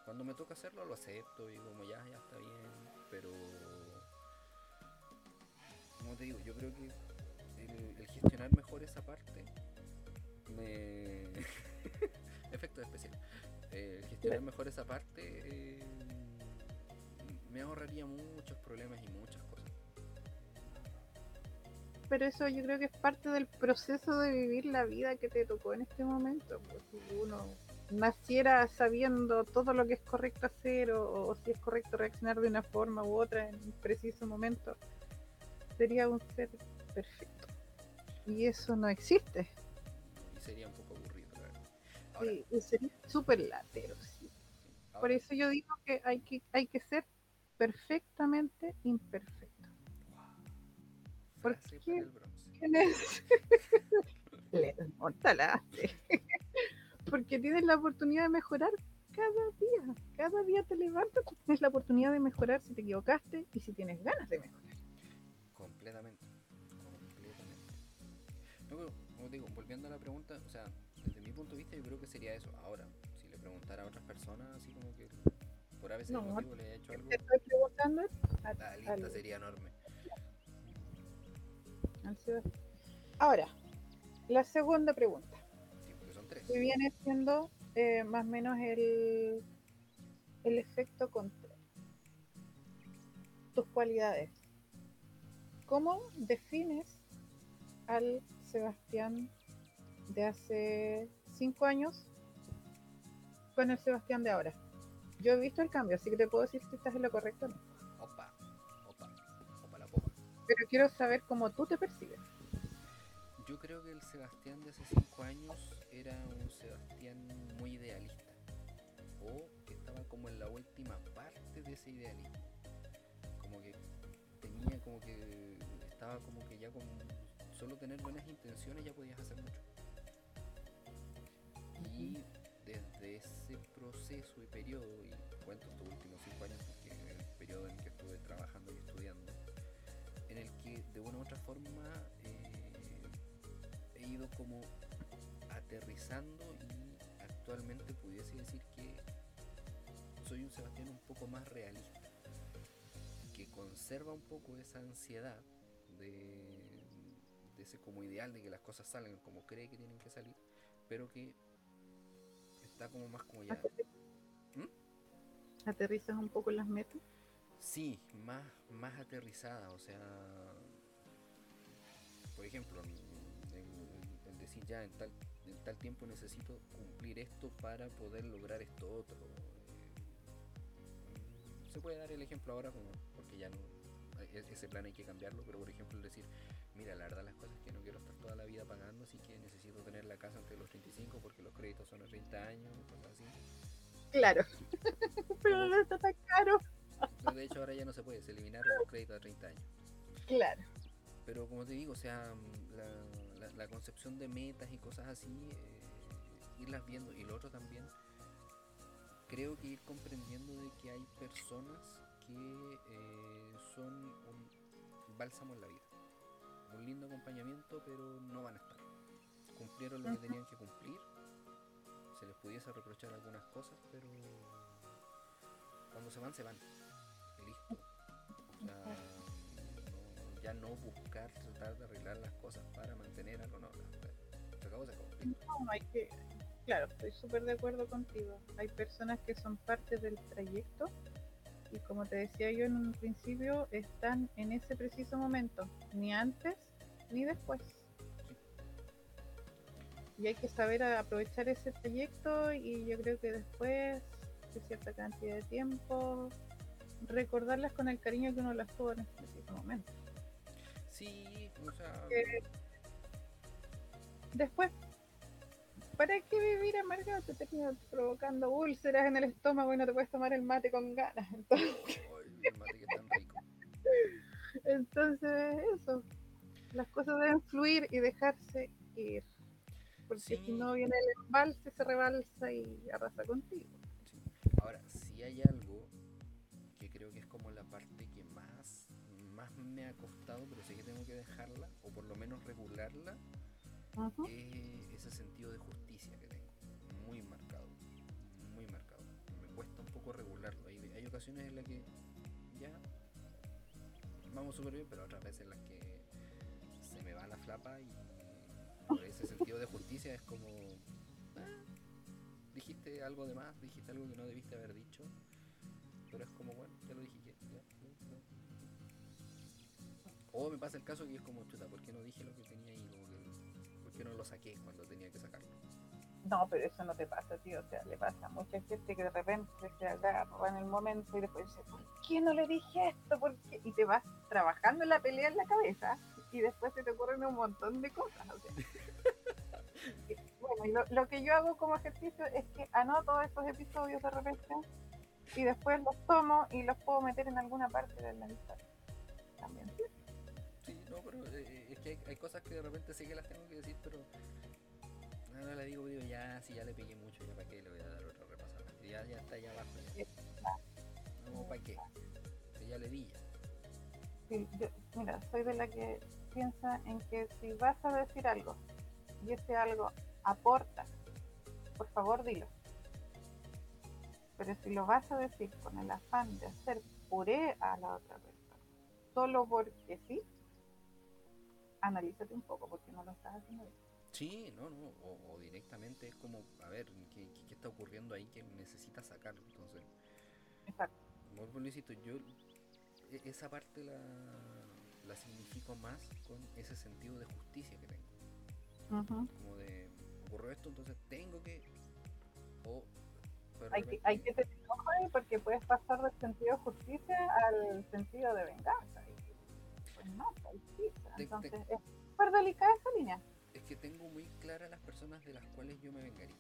Cuando me toca hacerlo lo acepto y como ya, ya está bien, pero como te digo, yo creo que el, el gestionar mejor esa parte me... Efectos especiales. Eh, gestionar mejor esa parte eh, me ahorraría muchos problemas y muchas cosas. Pero eso yo creo que es parte del proceso de vivir la vida que te tocó en este momento. Pues, si uno naciera sabiendo todo lo que es correcto hacer o, o si es correcto reaccionar de una forma u otra en un preciso momento, sería un ser perfecto. Y eso no existe. Y sería un Ahora, Sí, y sería súper latero. sí. Por eso yo digo que hay que, hay que ser perfectamente imperfecto. ¿por frase qué? para el bronce. ¿Quién es? Le. Porque tienes la oportunidad de mejorar cada día. Cada día te levantas, tienes la oportunidad de mejorar si te equivocaste y si tienes ganas de mejorar. Completamente. Completamente. No, pero, como digo, volviendo a la pregunta, o sea, punto de vista yo creo que sería eso. Ahora, si le preguntara a otras personas, así como que por a veces No, motivo le haya hecho algo, Te estoy preguntando a- la lista al- sería enorme. Ahora, la segunda pregunta. Sí, porque son tres. que viene siendo eh, más o menos el, el efecto control. Tus cualidades. ¿Cómo defines al Sebastián de hace cinco años con el Sebastián de ahora? Yo he visto el cambio, así que te puedo decir si estás en lo correcto o no. Opa, opa, opa la popa. Pero quiero saber cómo tú te percibes. Yo creo que el Sebastián de hace 5 años era un Sebastián muy idealista. O que estaba como en la última parte de ese idealismo. Como que tenía como que estaba como que ya con solo tener buenas intenciones ya podías hacer mucho. Y desde ese proceso y periodo, y cuento estos últimos 5 años porque es el periodo en que estuve trabajando y estudiando, en el que de una u otra forma eh, he ido como aterrizando y actualmente pudiese decir que soy un Sebastián un poco más realista, que conserva un poco esa ansiedad de, de ese como ideal de que las cosas salgan como cree que tienen que salir, pero que está como más como ya... ¿Mm? ¿Aterrizas un poco las metas? Sí, más, más aterrizada, o sea, por ejemplo, el, decir ya en tal, en tal tiempo necesito cumplir esto para poder lograr esto otro. Se puede dar el ejemplo ahora como, porque ya no, e, ese plan hay que cambiarlo, pero por ejemplo el decir, mira, la verdad las los son a 30 años, cosas así. Claro, pero no está tan caro. de hecho ahora ya no se puede, se eliminaron los créditos a 30 años. Claro. Pero como te digo, o sea, la, la, concepción de metas y cosas así, eh, irlas viendo. Y lo otro también, creo que ir comprendiendo de que hay personas que eh, son un bálsamo en la vida. Un lindo acompañamiento, pero no van a estar. Cumplieron lo que tenían que cumplir. Se les pudiese reprochar algunas cosas, pero cuando se van, se van. Listo. Ya no buscar tratar de arreglar las cosas para mantener algo, no, se se acabó. No, hay que, claro, estoy súper de acuerdo contigo. Hay personas que son parte del trayecto y como te decía yo en un principio, están en ese preciso momento, ni antes ni después. Y hay que saber aprovechar ese trayecto y yo creo que después de cierta cantidad de tiempo, recordarlas con el cariño que uno las tuvo en ese momento. Sí, o sea... Después, ¿para qué vivir amargado? Te termina provocando úlceras en el estómago y no te puedes tomar el mate con ganas. Entonces, el mate que tan rico. Entonces, eso. Las cosas deben fluir y dejarse ir. Porque si no viene el embalse, se rebalsa y arrasa contigo. Ahora, si hay algo que creo que es como la parte que más, más me ha costado, pero sé que tengo que dejarla, o por lo menos regularla, es ese sentido de justicia que tengo. Muy marcado. Muy marcado. Me cuesta un poco regularlo. Hay, hay ocasiones en las que ya vamos súper bien, pero otras veces en las que se me va la flapa y ese sentido de justicia es como ah, dijiste algo de más, dijiste algo que no debiste haber dicho, pero es como bueno, ya lo dije O me pasa el caso que es como chuta, ¿por qué no dije lo que tenía ahí? ¿Por qué no lo saqué cuando tenía que sacarlo? No, pero eso no te pasa, tío. O sea, le pasa a mucha gente que de repente se agarra en el momento y después dice, ¿por qué no le dije esto? ¿Por qué? Y te vas trabajando la pelea en la cabeza y después se te ocurren un montón de cosas. O sea. bueno, lo, que yo hago como ejercicio es que anoto estos episodios de repente y después los tomo y los puedo meter en alguna parte de la historia. También. Sí, no, pero eh, es que hay, cosas que de repente sí que las tengo que decir, pero ahora le digo, digo, ya, si ya le pegué mucho, ya para qué le voy a dar otra repasada. Ya, ya está allá abajo. No, ¿para qué? Si ya le di ya. Sí, yo, mira, soy de la que piensa en que si vas a decir algo y ese algo aporta, por favor dilo. Pero si lo vas a decir con el afán de hacer puré a la otra persona, solo porque sí, analízate un poco porque no lo estás haciendo bien. Sí, no, no, o, directamente es como, a ver, ¿qué, ¿qué, está ocurriendo ahí que necesitas sacarlo? Entonces, Exacto. yo e, esa parte la, la significo más con ese sentido de justicia que tengo. Como de, ocurrió esto, entonces tengo que... O, hay, que hay que tener ojo ahí porque puedes pasar del sentido de justicia al sentido de venganza. pues no, entonces, es súper delicada esa línea. Es que tengo muy claras las personas de las cuales yo me vengaría.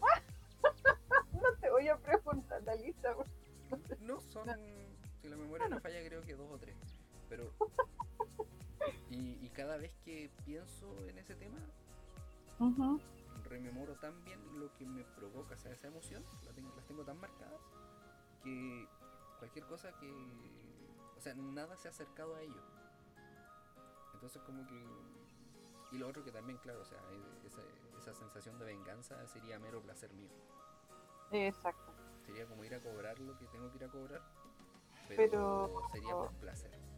no te voy a preguntar la lista. no son, si la memoria no falla, creo que dos o tres. Pero. Y, cada vez que pienso en ese tema, rememoro tan bien lo que me provoca, o esa emoción, las tengo, las tengo tan marcadas, que cualquier cosa que. O sea, nada se ha acercado a ello. Entonces como que Y lo otro que también, claro, o sea, esa, esa sensación de venganza sería mero placer mío. Exacto. Sería como ir a cobrar lo que tengo que ir a cobrar, pero, Pero- sería por placer.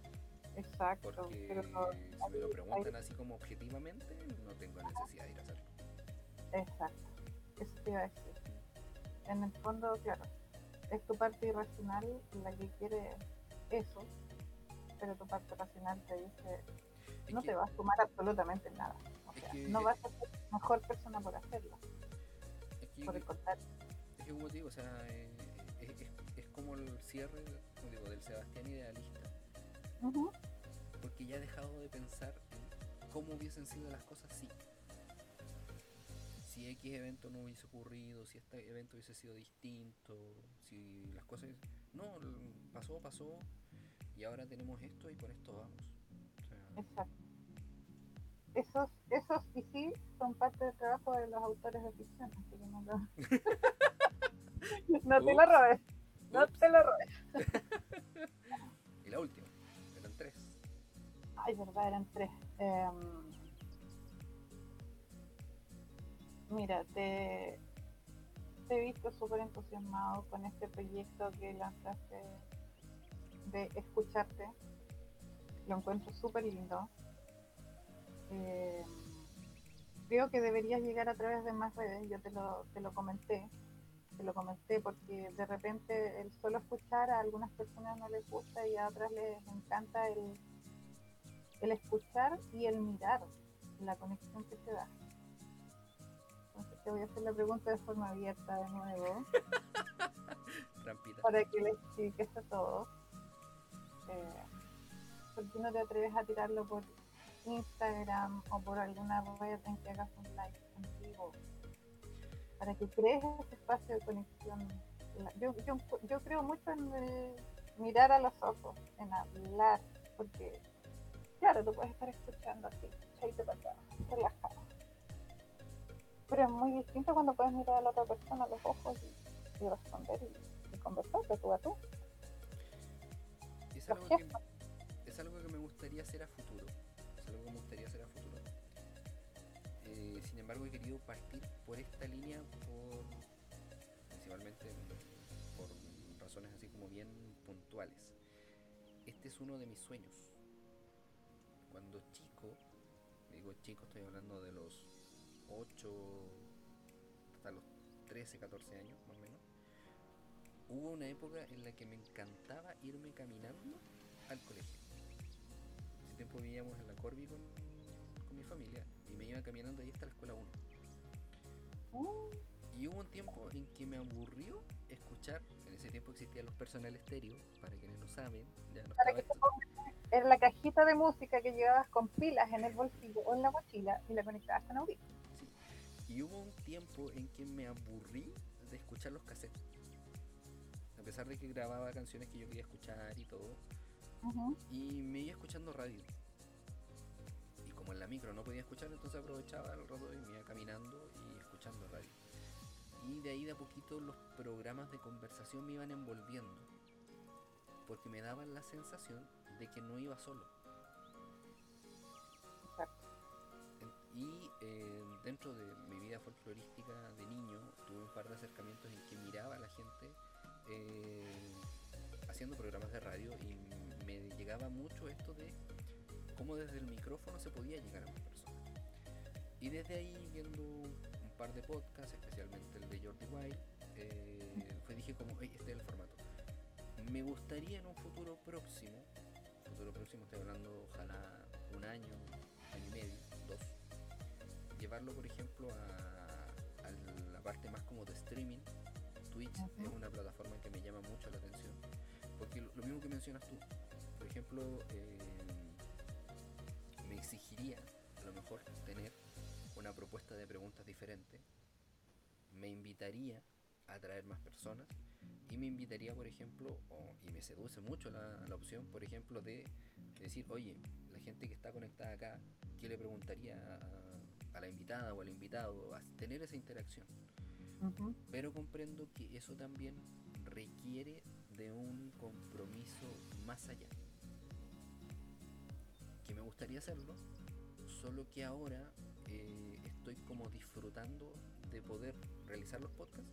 Exacto. Porque pero si me lo preguntan así como objetivamente, no tengo necesidad de ir a hacerlo. Exacto, eso te iba a decir. En el fondo, claro, es tu parte irracional la que quiere eso, pero tu parte racional te dice, Es no que- te va a sumar absolutamente nada. O sea, que- no vas a ser mejor persona por hacerlo, es que- por el contrario. Es que como digo, o sea, eh, es, es- como el cierre digo, del Sebastián idealista, Porque ya he dejado de pensar en cómo hubiesen sido las cosas si. Si X evento no hubiese ocurrido, si este evento hubiese sido distinto, si las cosas... No, pasó, pasó, y ahora tenemos esto y con esto vamos. O sea, Exacto. Esos, esos y sí son parte del trabajo de los autores de ficción, así que no lo... no te lo robes, no ups. te lo robes. Y la última. Verdad, eran tres. Em, mira, te, te he visto súper entusiasmado con este proyecto que lanzaste de escucharte. Lo encuentro súper lindo. Em, creo que deberías llegar a través de más redes. Yo te lo, te lo comenté. Te lo comenté porque de repente el solo escuchar a algunas personas no les gusta y a otras les encanta el, el escuchar y el mirar la conexión que se da. Entonces te voy a hacer la pregunta de forma abierta de nuevo Trampita. para que le expliques a todos. Eh, ¿Por qué no te atreves a tirarlo por Instagram o por alguna red en que hagas un live vivo? Para que crees ese espacio de conexión. Yo, yo, yo creo mucho en el mirar a los ojos, en hablar, porque claro, tú puedes estar escuchando así, echadito para atrás, relajado. Pero es muy distinto cuando puedes mirar a la otra persona a los ojos y, y responder y, y conversar de tú a tú. Es algo, que, es algo que me gustaría hacer a futuro. Es algo que me gustaría hacer a futuro. Eh, sin embargo, he querido partir por esta línea por principalmente por razones así como bien puntuales. Este es uno de mis sueños. Digo chico, estoy hablando de los 8 hasta los 13, 14 años más o menos. Hubo una época en la que me encantaba irme caminando al colegio. Ese tiempo vivíamos en la Corby con, con mi familia y me iba caminando ahí hasta la escuela 1. Mm, Y hubo un tiempo en que me aburrió escuchar, ese tiempo existían los personal estéreo, para quienes no saben, ya no Para que en la cajita de música que llevabas con pilas en el bolsillo o en la mochila y la conectabas con audífonos. sí. Y hubo un tiempo en que me aburrí de escuchar los cassettes. A pesar de que grababa canciones que yo quería escuchar y todo, y me iba escuchando radio. Y como en la micro no podía escuchar, entonces aprovechaba el rato y me iba caminando y escuchando radio. Y de ahí de a poquito los programas de conversación me iban envolviendo. Porque me daban la sensación de que no iba solo. Y eh, dentro de mi vida folclorística de niño, tuve un par de acercamientos en que miraba a la gente eh, haciendo programas de radio y me llegaba mucho esto de cómo desde el micrófono se podía llegar a más personas. Y desde ahí, viendo par de podcasts, especialmente el de Jordi Wild, eh, fue dije como, "Ey, este es el formato. Me gustaría en un futuro próximo, futuro próximo estoy hablando ojalá un año, año y medio, dos, llevarlo por ejemplo a, a la parte más como de streaming. Twitch es una plataforma que me llama mucho la atención, porque lo, lo mismo que mencionas tú, por ejemplo, eh, me exigiría a lo mejor tener una propuesta de preguntas diferente, me invitaría a traer más personas y me invitaría, por ejemplo, o- y me seduce mucho la, la opción, por ejemplo, de decir, oye, la gente que está conectada acá, ¿qué le preguntaría a, a la invitada o al invitado? A tener esa interacción. Pero comprendo que eso también requiere de un compromiso más allá. Que me gustaría hacerlo, Solo que ahora eh, estoy como disfrutando de poder realizar los podcasts,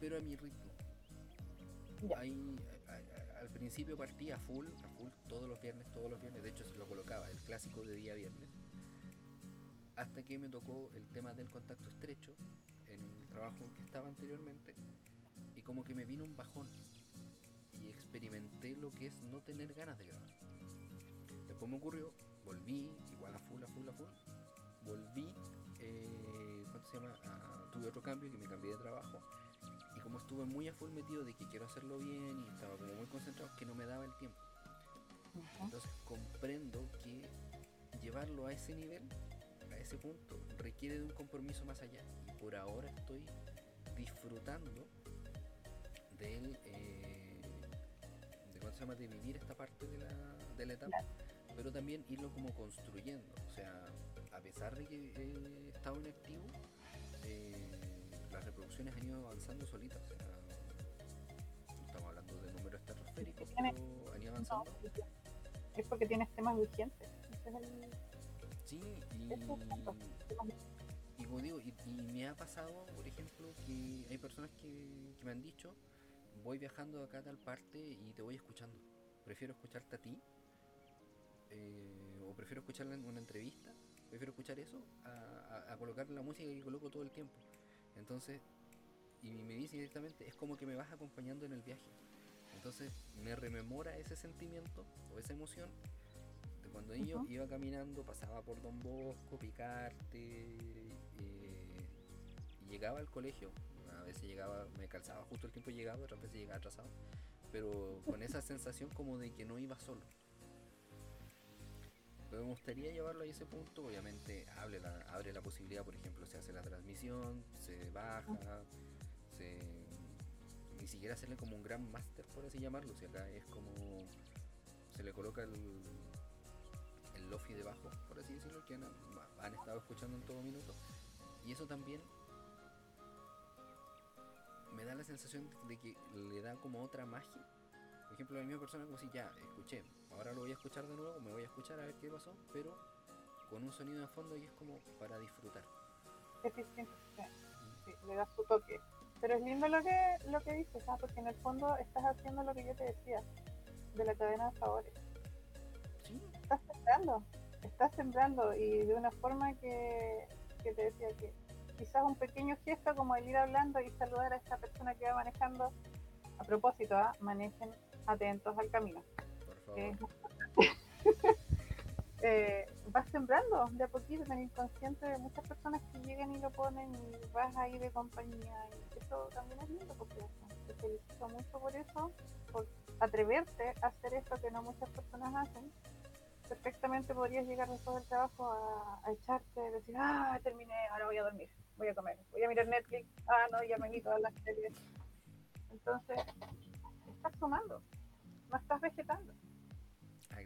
pero a mi ritmo. Ahí, al principio partía full, a full, todos los viernes, todos los viernes. De hecho, se lo colocaba, el clásico de día viernes. Hasta que me tocó el tema del contacto estrecho en el trabajo en que estaba anteriormente. Y como que me vino un bajón. Y experimenté lo que es no tener ganas de grabar. Después me ocurrió, volví, igual a full, a full, a full. Volví, eh, ¿cuánto se llama? Ah, tuve otro cambio que me cambié de trabajo como estuve muy a full metido de que quiero hacerlo bien y estaba como muy concentrado, que no me daba el tiempo. Entonces comprendo que llevarlo a ese nivel, a ese punto, requiere de un compromiso más allá. Y por ahora estoy disfrutando del, eh, de, ¿cómo se llama? de vivir esta parte de la, de la etapa, pero también irlo como construyendo. O sea, a pesar de que he estado inactivo, eh, las reproducciones han ido avanzando solitas. estamos hablando de números estratosféricos, pero han ido avanzando. es porque tienes temas urgentes. Sí, y, y como digo, y, me ha pasado, por ejemplo, que hay personas que, me han dicho, voy viajando acá a tal parte y te voy escuchando. Prefiero escucharte a ti, eh, o prefiero escucharla en una entrevista, prefiero escuchar eso a, a colocar la música que coloco todo el tiempo. Entonces, y me dice directamente, es como que me vas acompañando en el viaje. Entonces me rememora ese sentimiento o esa emoción de cuando yo iba caminando, pasaba por Don Bosco, Picarte, eh, y llegaba al colegio. A veces llegaba, me calzaba justo el tiempo llegaba, otras veces llegaba atrasado. Pero con esa sensación como de que no iba solo. Me gustaría llevarlo a ese punto, obviamente abre la, posibilidad, por ejemplo, se hace la transmisión, se baja, se, ni siquiera hacerle como un gran máster, por así llamarlo, si acá es como se le coloca el, el lofi debajo, por así decirlo, que han, han estado escuchando en todo minuto. Y eso también me da la sensación de que le da como otra magia por ejemplo, la misma persona como si ya escuché, ahora lo voy a escuchar de nuevo, me voy a escuchar a ver qué pasó, pero con un sonido de fondo y es como para disfrutar. Eficiente, sí, le da su toque. Pero es lindo lo que, lo que dices, ¿ah? porque en el fondo estás haciendo lo que yo te decía, de la cadena de favores. Sí. Estás sembrando, estás sembrando y de una forma que, que te decía que quizás un pequeño gesto como el ir hablando y saludar a esa persona que va manejando. A propósito, ¿ah? manejen atentos al camino. Eh, eh, vas sembrando de a poquito en el inconsciente de muchas personas que llegan y lo ponen y vas ahí de compañía y eso también es lindo porque te felicito mucho por eso, por atreverte a hacer esto que no muchas personas hacen. Perfectamente podrías llegar después del trabajo a, a echarte, decir, ah, terminé, ahora voy a dormir, voy a comer, voy a mirar Netflix, ah, no, ya me vi todas las series. Entonces, estás sumando, no estás vegetando.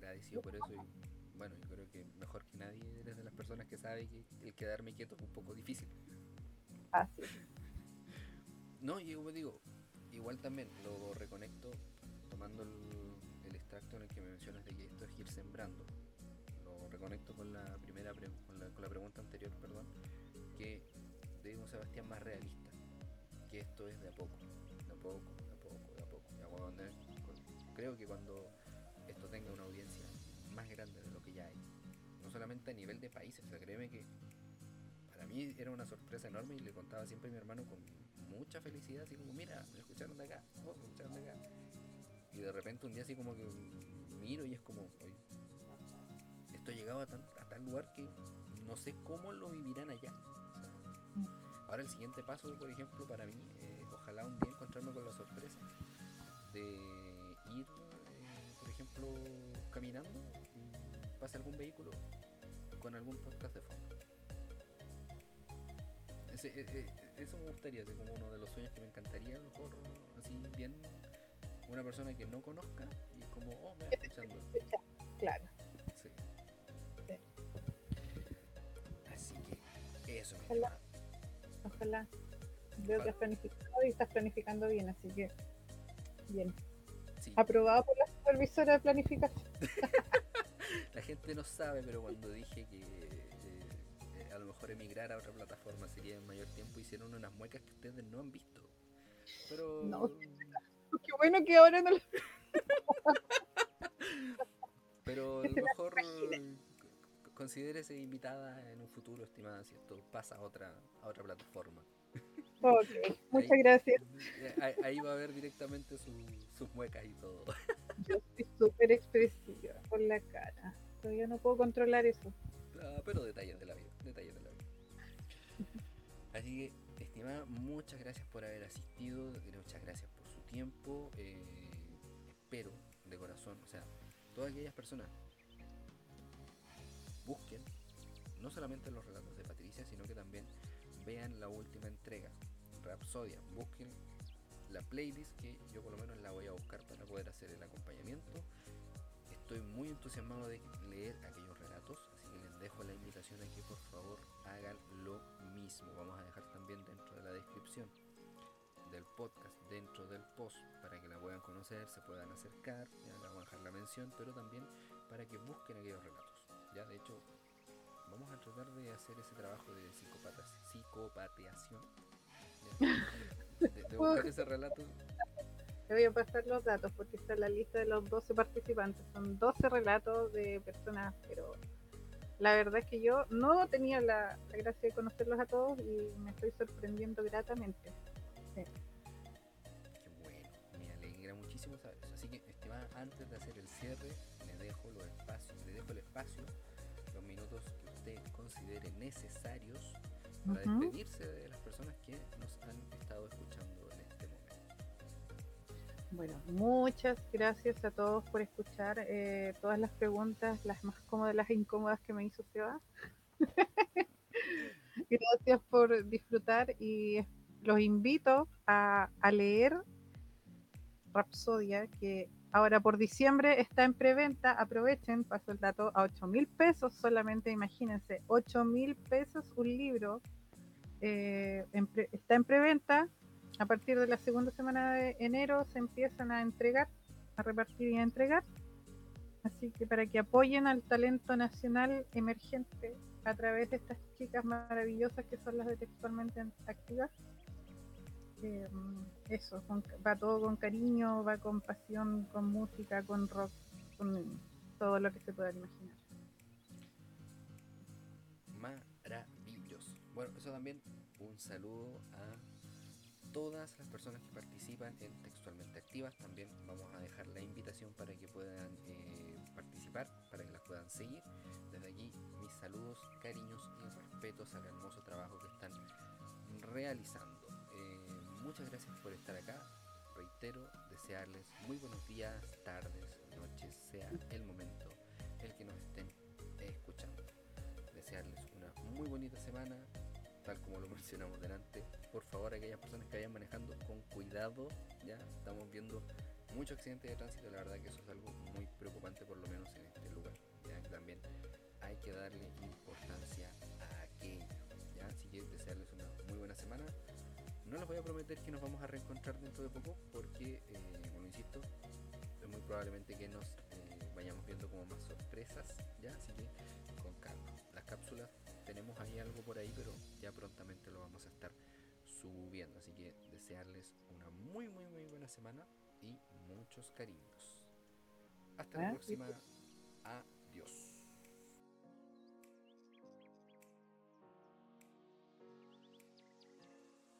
Agradecido por eso y bueno, yo creo que mejor que nadie eres de las personas que sabe que el quedarme quieto es un poco difícil. Así. No, y como digo, igual también lo reconecto tomando el, extracto en el que me mencionas de que esto es ir sembrando. Lo reconecto con la primera con, la, con la pregunta anterior, perdón, que de un Sebastián más realista, que esto es de a poco, de a poco, creo que cuando esto tenga una audiencia grande de lo que ya hay, no solamente a nivel de países, o sea, créeme que para mí era una sorpresa enorme y le contaba siempre a mi hermano con mucha felicidad, así como, mira, me escucharon de acá, oh, escucharon de acá. Y de repente un día así como que miro y es como, esto ha llegado a, tal lugar que no sé cómo lo vivirán allá. ahora el siguiente paso, por ejemplo, para mí, eh, ojalá un día encontrarme con la sorpresa de ir, eh, por ejemplo, caminando pase algún vehículo con algún podcast de fondo. Ese, e, e, eso me gustaría, ser como uno de los sueños que me encantaría, a lo mejor, así bien, una persona que no conozca y como, oh, me está escuchando. Claro. Sí. Así que eso. Ojalá. Ojalá. Veo que has planificado y estás planificando bien, así que Bien. Aprobado por la supervisora de planificación. la gente no sabe, pero cuando dije que eh, eh, a lo mejor emigrar a otra plataforma sería en mayor tiempo, hicieron unas muecas que ustedes no han visto. Pero. No, qué bueno que ahora no lo... Pero a lo mejor considérese invitada en un futuro, estimada, si esto pasa a otra, a otra plataforma. Ok, muchas gracias. Ahí, va a ver directamente sus muecas y todo. Yo soy súper expresiva por la cara. Todavía no puedo controlar eso. Ah, pero detalles de la vida, detalles de la vida. Así que, estimada, muchas gracias por haber asistido, muchas gracias por su tiempo. Eh, espero de corazón, o sea, todas aquellas personas busquen no solamente los relatos de Patricia, sino que también vean la última entrega, Rapsodia. Busquen la playlist que yo por lo menos la voy a buscar para poder hacer el acompañamiento. Estoy muy entusiasmado de leer aquellos relatos, así que les dejo la invitación a que por favor hagan lo mismo. Vamos a dejar también dentro de la descripción del podcast, dentro del post, para que la puedan conocer, se puedan acercar, ya les voy a dejar la mención, pero también para que busquen aquellos relatos. Ya, de hecho, vamos a tratar de hacer ese trabajo de psicopatas, psicopateación. De, buscar ese relato. Te voy a pasar los datos porque está la lista de los 12 participantes. Son 12 relatos de personas, pero la verdad es que yo no tenía la, gracia de conocerlos a todos y me estoy sorprendiendo gratamente. Qué bueno, me alegra muchísimo saber eso. Así que, estimada, antes de hacer el cierre, le dejo los espacios, le dejo el espacio que usted considere necesarios para despedirse de las personas que nos han estado escuchando. Bueno, muchas gracias a todos por escuchar eh, todas las preguntas, las más cómodas, las incómodas que me hizo Seba. gracias por disfrutar y los invito a, leer Rapsodia, que Ahora por diciembre está en preventa, aprovechen, paso el dato, a 8 mil pesos solamente, imagínense, 8 mil pesos un libro. Eh, está en preventa, a partir de la segunda semana de enero se empiezan a entregar, a repartir y a entregar. Así que para que apoyen al talento nacional emergente a través de estas chicas maravillosas que son las de textualmente activas. Eh, eso, va todo con cariño, va con pasión, con música, con rock, con todo lo que se pueda imaginar. Maravilloso. Bueno, eso también un saludo a todas las personas que participan en Textualmente Activas. También vamos a dejar la invitación para que puedan eh, participar, para que las puedan seguir. Desde aquí mis saludos, cariños y respetos al hermoso trabajo que están realizando muchas gracias por estar acá. Reitero, desearles muy buenos días, tardes, noches, sea el momento el que nos estén escuchando. Desearles una muy bonita semana, tal como lo mencionamos delante. Por favor, aquellas personas que vayan manejando con cuidado, ya estamos viendo muchos accidentes de tránsito, la verdad que eso es algo muy preocupante por lo menos en este lugar. ¿ya? También hay que darle importancia a aquello. ¿ya? Así que desearles una muy buena semana no les voy a prometer que nos vamos a reencontrar dentro de poco porque, eh, como insisto, es muy probablemente que nos eh, vayamos viendo como más sorpresas, ¿ya? Así que con calma. Las cápsulas tenemos ahí algo por ahí, pero ya prontamente lo vamos a estar subiendo. Así que desearles una muy, muy, muy buena semana y muchos cariños. Hasta la próxima.